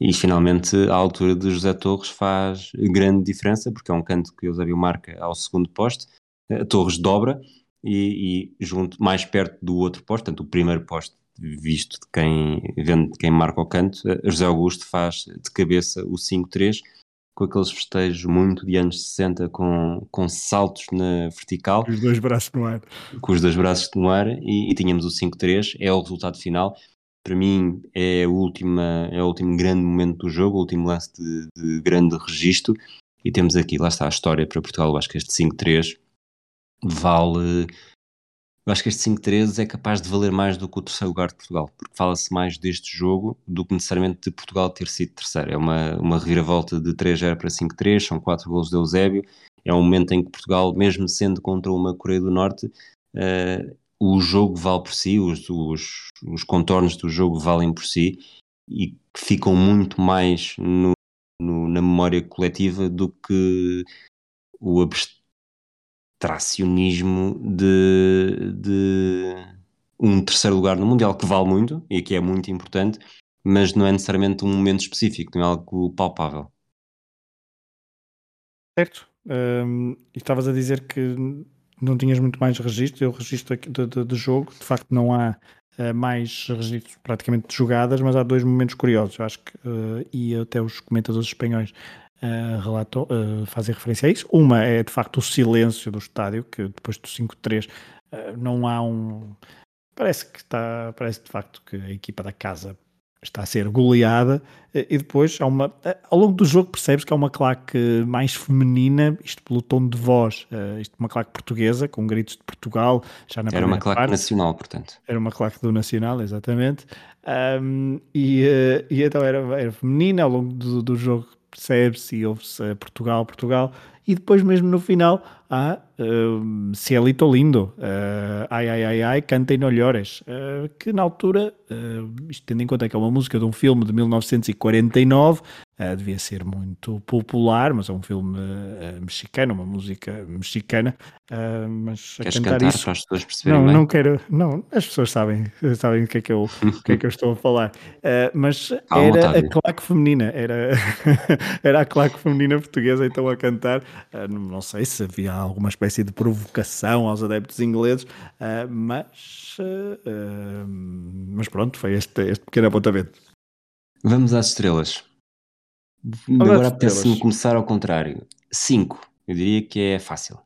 Speaker 1: E finalmente a altura de José Torres faz grande diferença, porque é um canto que Eusébio marca ao segundo poste, a Torres dobra e, e, junto mais perto do outro poste, portanto o primeiro poste visto de quem, vendo de quem marca o canto, José Augusto faz de cabeça o 5-3 com aqueles festejos muito de anos 60 com, com saltos na vertical.
Speaker 2: Com os dois braços no ar.
Speaker 1: Com os dois braços no ar e, e tínhamos o 5-3, é o resultado final. Para mim é, a última, é o último grande momento do jogo, o último lance de, de grande registro. E temos aqui, lá está a história para Portugal. Eu acho que este 5-3 vale. Eu acho que este 5-3 é capaz de valer mais do que o terceiro lugar de Portugal, porque fala-se mais deste jogo do que necessariamente de Portugal ter sido terceiro. É uma, uma reviravolta de 3-0 para 5-3, são 4 gols de Eusébio. É um momento em que Portugal, mesmo sendo contra uma Coreia do Norte, uh, o jogo vale por si, os, os, os contornos do jogo valem por si e ficam muito mais no, no, na memória coletiva do que o abstracionismo de, de um terceiro lugar no Mundial, que vale muito e que é muito importante, mas não é necessariamente um momento específico, não é algo palpável.
Speaker 2: Certo. Um, e estavas a dizer que não tinhas muito mais registro, eu registro de, de, de jogo, de facto não há uh, mais registros praticamente de jogadas, mas há dois momentos curiosos, eu acho que, uh, e até os comentadores espanhóis uh, relatam, fazem referência a isso. Uma é de facto o silêncio do estádio, que depois do 5-3 não há um. Parece que está, parece de facto que a equipa da casa está a ser goleada e depois há uma, ao longo do jogo percebes que há uma claque mais feminina, isto pelo tom de voz, uh, isto uma claque portuguesa, com gritos de Portugal, já na
Speaker 1: Era uma claque parte. nacional, portanto.
Speaker 2: Era uma claque do nacional, exatamente. Um, e, uh, e então era, era feminina, ao longo do, do jogo percebe-se e ouve-se Portugal, Portugal, e depois mesmo no final há uh, Cielito Lindo, uh, ai ai ai ai, canta e não llores, uh, que na altura, uh, isto tendo em conta que é uma música de um filme de 1949, uh, devia ser muito popular, mas é um filme mexicano, uma música mexicana, mas
Speaker 1: a Queres cantar, cantar isso... para as pessoas
Speaker 2: perceberem Não, bem? não quero, não, as pessoas sabem, sabem o que é que eu, o que é que eu estou a falar, mas era a claque feminina, era, era a claque feminina portuguesa então a cantar, não sei se havia alguma espécie de provocação aos adeptos ingleses, mas, mas pronto, foi este, este pequeno apontamento.
Speaker 1: Vamos às estrelas. Agora apetece-me começar ao contrário. 5. Eu diria que é fácil.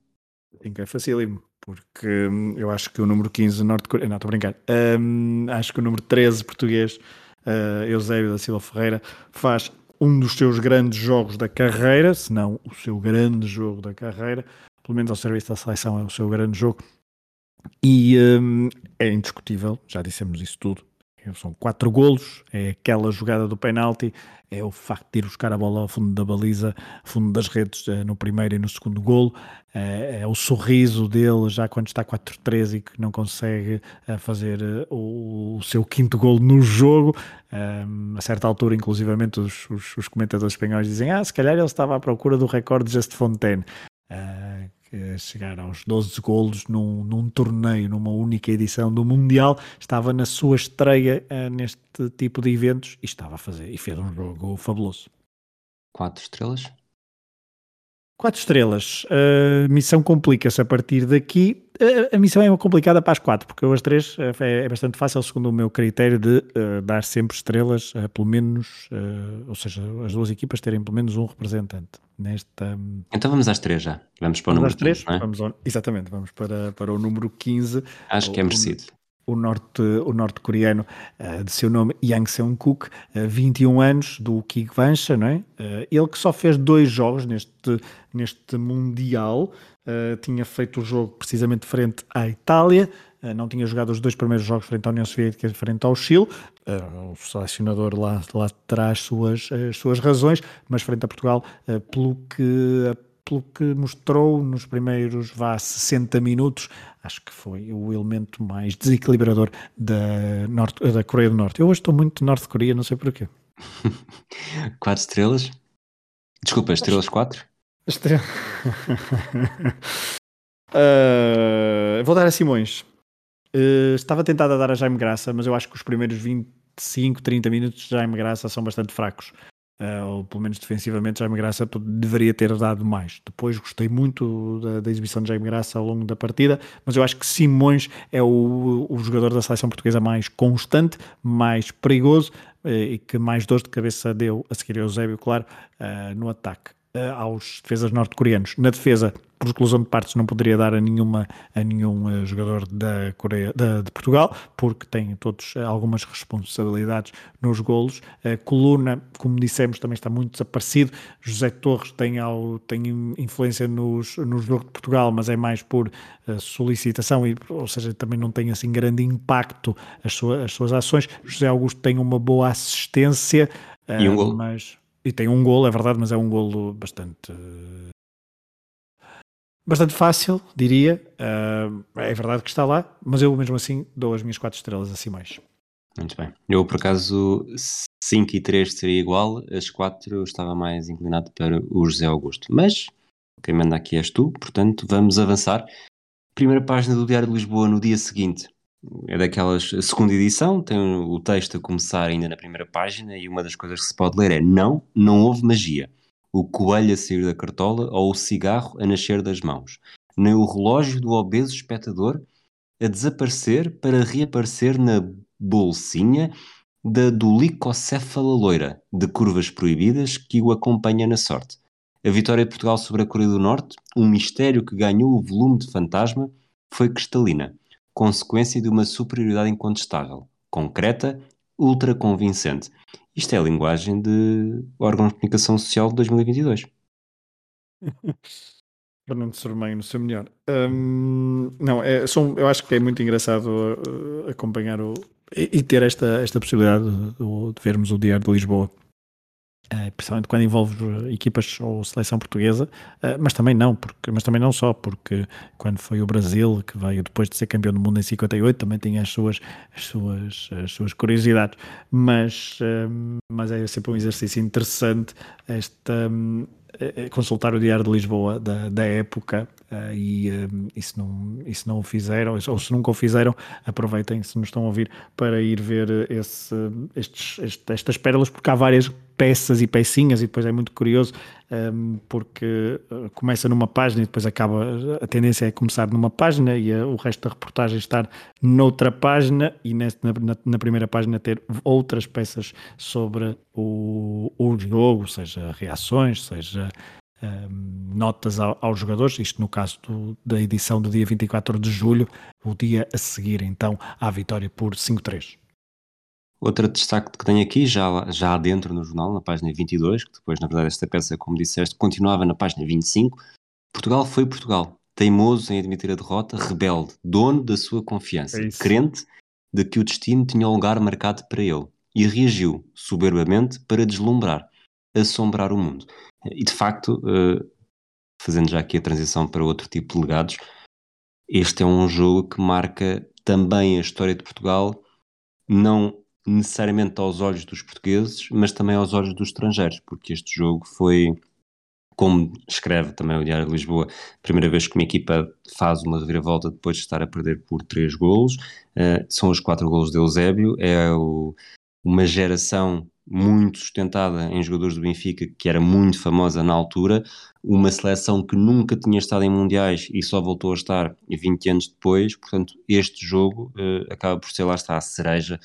Speaker 2: 5 é facílimo. Porque hum, eu acho que o número 15 norte-coreano. Não, estou a brincar. Um, acho que o número 13 português, uh, Eusébio da Silva Ferreira, faz um dos seus grandes jogos da carreira, se não o seu grande jogo da carreira, pelo menos ao serviço da seleção é o seu grande jogo. E um, é indiscutível, já dissemos isso tudo. São quatro golos, é aquela jogada do penalti, é o facto de ir buscar a bola ao fundo da baliza, fundo das redes eh, no primeiro e no segundo golo, é, é o sorriso dele já quando está 4-3 e que não consegue eh, fazer eh, o, seu quinto golo no jogo. Um, a certa altura, inclusivamente, os, os, os, comentadores espanhóis dizem: Ah, se calhar ele estava à procura do recorde de Fontaine. Chegar aos 12 golos num, num, torneio, numa única edição do Mundial, estava na sua estreia uh, neste tipo de eventos e estava a fazer, e fez um jogo fabuloso.
Speaker 1: Quatro estrelas?
Speaker 2: Quatro estrelas. A missão complica-se a partir daqui. A, missão é complicada para as quatro, porque eu as três é, é bastante fácil, segundo o meu critério, de uh, dar sempre estrelas, uh, pelo menos, uh, ou seja, as duas equipas terem pelo menos um representante nesta.
Speaker 1: Então vamos às três já. Vamos para o vamos número às três? 15, é?
Speaker 2: vamos ao, exatamente, vamos para, para o número 15.
Speaker 1: Acho que é merecido
Speaker 2: o, norte, o norte-coreano uh, de seu nome Yang Seung-kuk, uh, 21 anos, do Kigwansha, não é? Uh, ele que só fez dois jogos neste, neste Mundial, tinha feito o jogo precisamente frente à Itália, não tinha jogado os dois primeiros jogos frente à União Soviética e frente ao Chile, o selecionador lá, lá traz suas, as suas razões, mas frente a Portugal, pelo que pelo que mostrou nos primeiros vá 60 minutos, acho que foi o elemento mais desequilibrador da, norte, da Coreia do Norte. Eu hoje estou muito norte-coreia, não sei porquê.
Speaker 1: quatro estrelas? Desculpa, estrelas quatro?
Speaker 2: Estrela... uh, vou dar a Simões. Uh, estava tentado a dar a Jaime Graça, mas eu acho que os primeiros 25, 30 minutos de Jaime Graça são bastante fracos. Uh, ou pelo menos defensivamente, Jaime Graça deveria ter dado mais. Depois gostei muito da, da, exibição de Jaime Graça ao longo da partida, mas eu acho que Simões é o, o jogador da seleção portuguesa mais constante, mais perigoso uh, e que mais dor de cabeça deu, a seguir a Eusébio, claro, uh, no ataque aos defesas norte-coreanos. Na defesa, por exclusão de partes, não poderia dar a, nenhuma, a nenhum uh, jogador da Coreia, da, de Portugal, porque têm todos uh, algumas responsabilidades nos golos. A coluna, como dissemos, também está muito desaparecido. José Torres tem, ao, tem influência nos, no jogo de Portugal, mas é mais por uh, solicitação, e, ou seja, também não tem assim grande impacto as, sua, as suas ações. José Augusto tem uma boa assistência,
Speaker 1: e um gol.
Speaker 2: mas e tem um golo, é verdade, mas é um golo bastante. Bastante fácil, diria. Uh, é verdade que está lá, mas eu mesmo assim dou as minhas 4 estrelas assim mais.
Speaker 1: Muito bem. Eu, por acaso, 5 e 3 seria igual, as 4 eu estava mais inclinado para o José Augusto. Mas quem manda aqui és tu, portanto, vamos avançar. Primeira página do Diário de Lisboa no dia seguinte é daquelas. Segunda edição tem o texto a começar ainda na primeira página e uma das coisas que se pode ler é: Não, não houve magia. O coelho a sair da cartola ou o cigarro a nascer das mãos. Nem o relógio do obeso espectador a desaparecer para reaparecer na bolsinha da dolicocéfala loira, de curvas proibidas, que o acompanha na sorte. A vitória de Portugal sobre a Coreia do Norte, um mistério que ganhou o volume de fantasma, foi cristalina consequência de uma superioridade incontestável, concreta, ultra convincente. Isto é a linguagem de órgãos de comunicação social de 2022.
Speaker 2: Fernando Sormeio no seu melhor. Um, não, é, são, eu acho que é muito engraçado uh, acompanhar o, e, e, ter esta, esta possibilidade de, de vermos o Diário de Lisboa Uh, principalmente quando envolve equipas ou seleção portuguesa, uh, mas também não, porque, mas também não só, porque quando foi o Brasil, que veio depois de ser campeão do mundo em 58, também tem as suas, as suas, as suas curiosidades, mas, mas é sempre um exercício interessante esta, um, consultar o Diário de Lisboa da, da época e, um, e, se não, e se não o fizeram, ou se nunca o fizeram, aproveitem se nos estão a ouvir para ir ver esse, estes, estas pérolas, porque há várias peças e pecinhas, e depois é muito curioso um, porque uh, começa numa página e depois acaba. A tendência é começar numa página e a, o resto da reportagem estar noutra página, e neste, na, na, primeira página ter outras peças sobre o, o jogo, seja reações, seja um, notas ao, aos jogadores, isto no caso do, da edição do dia 24 de julho, o dia a seguir então à vitória por 5-3.
Speaker 1: Outro destaque que tenho aqui, já, já dentro no jornal, na página 22, que depois, na verdade, esta peça, como disseste, continuava na página 25. Portugal foi Portugal, teimoso em admitir a derrota, rebelde, dono da sua confiança, é crente de que o destino tinha um lugar marcado para ele, e reagiu soberbamente para deslumbrar, assombrar o mundo. E de facto, uh, fazendo já aqui a transição para outro tipo de legados, este é um jogo que marca também a história de Portugal, não necessariamente aos olhos dos portugueses, mas também aos olhos dos estrangeiros, porque este jogo foi, como escreve também o Diário de Lisboa, a primeira vez que uma equipa faz uma reviravolta depois de estar a perder por três golos. Uh, são os quatro golos de Eusébio, é o, uma geração muito sustentada em jogadores do Benfica, que era muito famosa na altura, uma seleção que nunca tinha estado em mundiais e só voltou a estar 20 anos depois, portanto este jogo uh, acaba por ser lá está a cereja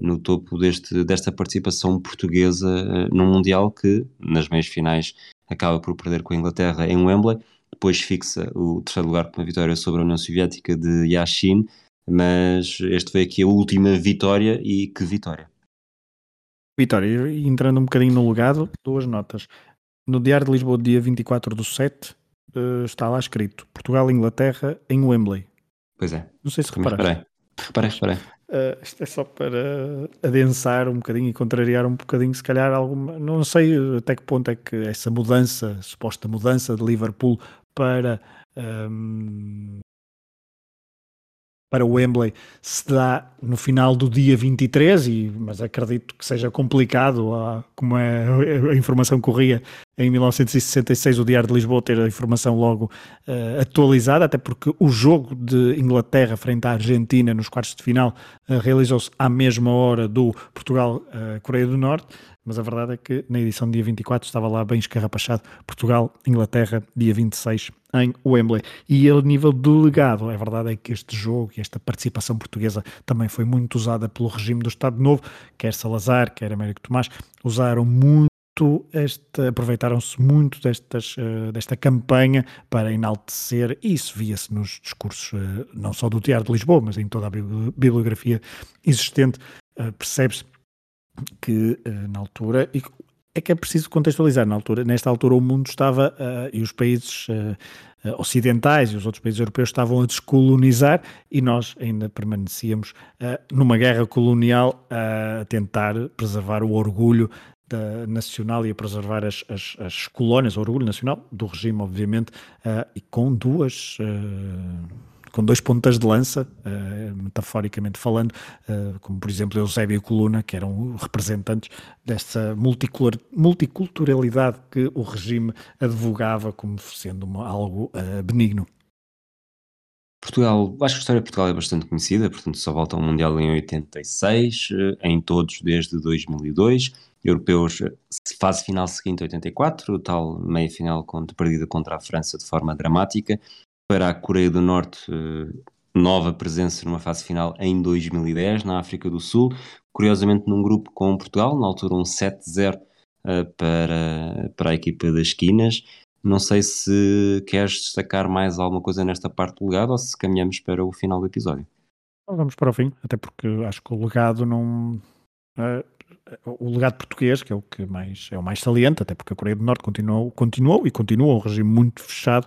Speaker 1: no topo deste, desta participação portuguesa uh, num Mundial que, nas meias finais, acaba por perder com a Inglaterra em Wembley, depois fixa o terceiro lugar com uma vitória sobre a União Soviética de Yashin, mas este foi aqui a última vitória e que vitória!
Speaker 2: Vitória, e entrando um bocadinho no legado, duas notas. No Diário de Lisboa, dia 24 do 7, uh, eh, está lá escrito Portugal-Inglaterra em Wembley.
Speaker 1: Pois é.
Speaker 2: Não sei se reparaste.
Speaker 1: Reparei, reparei, reparei.
Speaker 2: Uh, isto é só para adensar um bocadinho e contrariar um bocadinho, se calhar, alguma. Não sei até que ponto é que essa mudança, suposta mudança de Liverpool para. Um, para o Wembley se dá no final do dia 23, e, mas acredito que seja complicado, como é, a informação corria em 1966, o Diário de Lisboa ter a informação logo uh, atualizada, até porque o jogo de Inglaterra frente à Argentina nos quartos de final uh, realizou-se à mesma hora do Portugal-Coreia do Norte, mas a verdade é que na edição dia 24 estava lá bem escarrapachado Portugal, Inglaterra, dia 26 em Wembley. E a nível delegado, a verdade é que este jogo e esta participação portuguesa também foi muito usada pelo regime do Estado Novo, quer Salazar, quer Américo Tomás, usaram muito aproveitaram-se muito destas, uh, desta campanha para enaltecer, e isso via-se nos discursos, uh, não só do Teatro de Lisboa, mas em toda a bibliografia existente, uh, percebe-se que na altura, e é que é preciso contextualizar, na altura, nesta altura o mundo estava, e os países ocidentais e os outros países europeus estavam a descolonizar e nós ainda permanecíamos numa guerra colonial a tentar preservar o orgulho da nacional e a preservar as, as, as colónias, o orgulho nacional do regime, obviamente, uh, e com duas. Uh, com dois pontas de lança, uh, metaforicamente falando, como por exemplo Eusébio e Coluna, que eram representantes dessa multiculturalidade que o regime advogava como sendo uma, algo benigno.
Speaker 1: Portugal, acho que a história de Portugal é bastante conhecida, portanto só volta ao Mundial em 86, em todos desde 2002 europeus, fase final seguinte 84, tal meia final perdida contra a França de forma dramática, para a Coreia do Norte, eh, nova presença numa fase final em 2010 na África do Sul, curiosamente num grupo com Portugal, na altura um 7-0 eh, para, para a equipa das esquinas. Não sei se queres destacar mais alguma coisa nesta parte do legado ou se caminhamos para o final do episódio.
Speaker 2: Vamos para o fim, até porque acho que o legado não. Uh, o legado português, que é o que mais é o mais saliente, até porque a Coreia do Norte continuou, continuou e continua um regime muito fechado,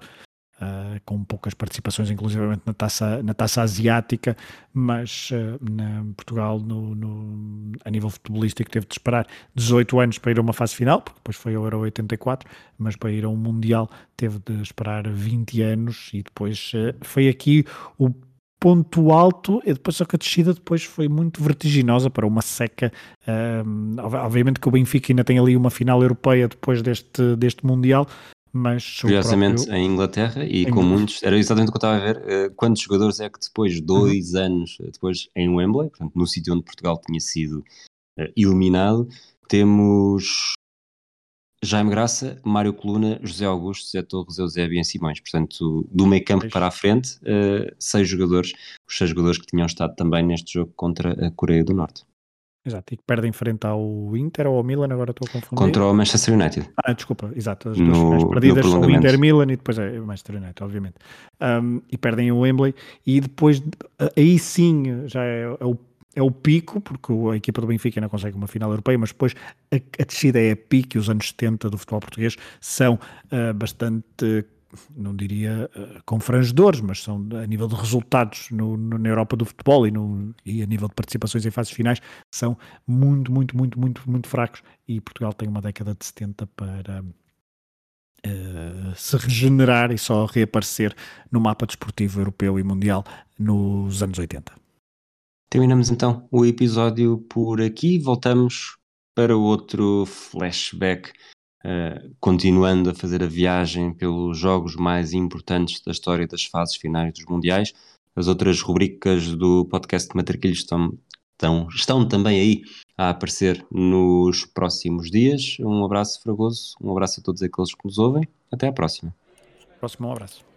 Speaker 2: uh, com poucas participações, inclusivamente na taça, na taça asiática, mas uh, na Portugal, no, no, a nível futebolístico, teve de esperar 18 anos para ir a uma fase final, porque depois foi ao Euro 84, mas para ir a um Mundial teve de esperar 20 anos e depois uh, foi aqui o ponto alto e depois só que a descida depois foi muito vertiginosa para uma seca um, obviamente que o Benfica ainda tem ali uma final europeia depois deste, deste Mundial mas
Speaker 1: curiosamente próprio... em Inglaterra e em com muitos, era exatamente o que eu estava a ver uh, quantos jogadores é que depois, dois uhum. anos depois em Wembley, portanto no sítio onde Portugal tinha sido uh, eliminado temos Jaime Graça, Mário Coluna, José Augusto, Zé Torres, Eusébio e Simões. Portanto, do meio campo para a frente, uh, seis jogadores, os seis jogadores que tinham estado também neste jogo contra a Coreia do Norte.
Speaker 2: Exato, e que perdem frente ao Inter ou ao Milan, agora estou a confundir.
Speaker 1: Contra o Manchester United.
Speaker 2: Ah, desculpa, exato, as duas finais perdidas são o Inter Milan e depois é o Manchester United, obviamente. Um, e perdem o Wembley e depois, aí sim, já é, é o é o pico, porque a equipa do Benfica não consegue uma final europeia, mas depois a, a descida é a pique, os anos 70 do futebol português são uh, bastante não diria uh, confrangedores, mas são a nível de resultados no, no, na Europa do futebol e, no, e a nível de participações em fases finais são muito, muito, muito, muito, muito fracos e Portugal tem uma década de 70 para uh, se regenerar e só reaparecer no mapa desportivo europeu e mundial nos anos 80.
Speaker 1: Terminamos então o episódio por aqui. Voltamos para outro flashback, uh, continuando a fazer a viagem pelos jogos mais importantes da história das fases finais dos Mundiais. As outras rubricas do podcast Matraquilhos estão, estão, estão também aí a aparecer nos próximos dias. Um abraço fragoso, um abraço a todos aqueles que nos ouvem. Até à próxima.
Speaker 2: Próximo abraço.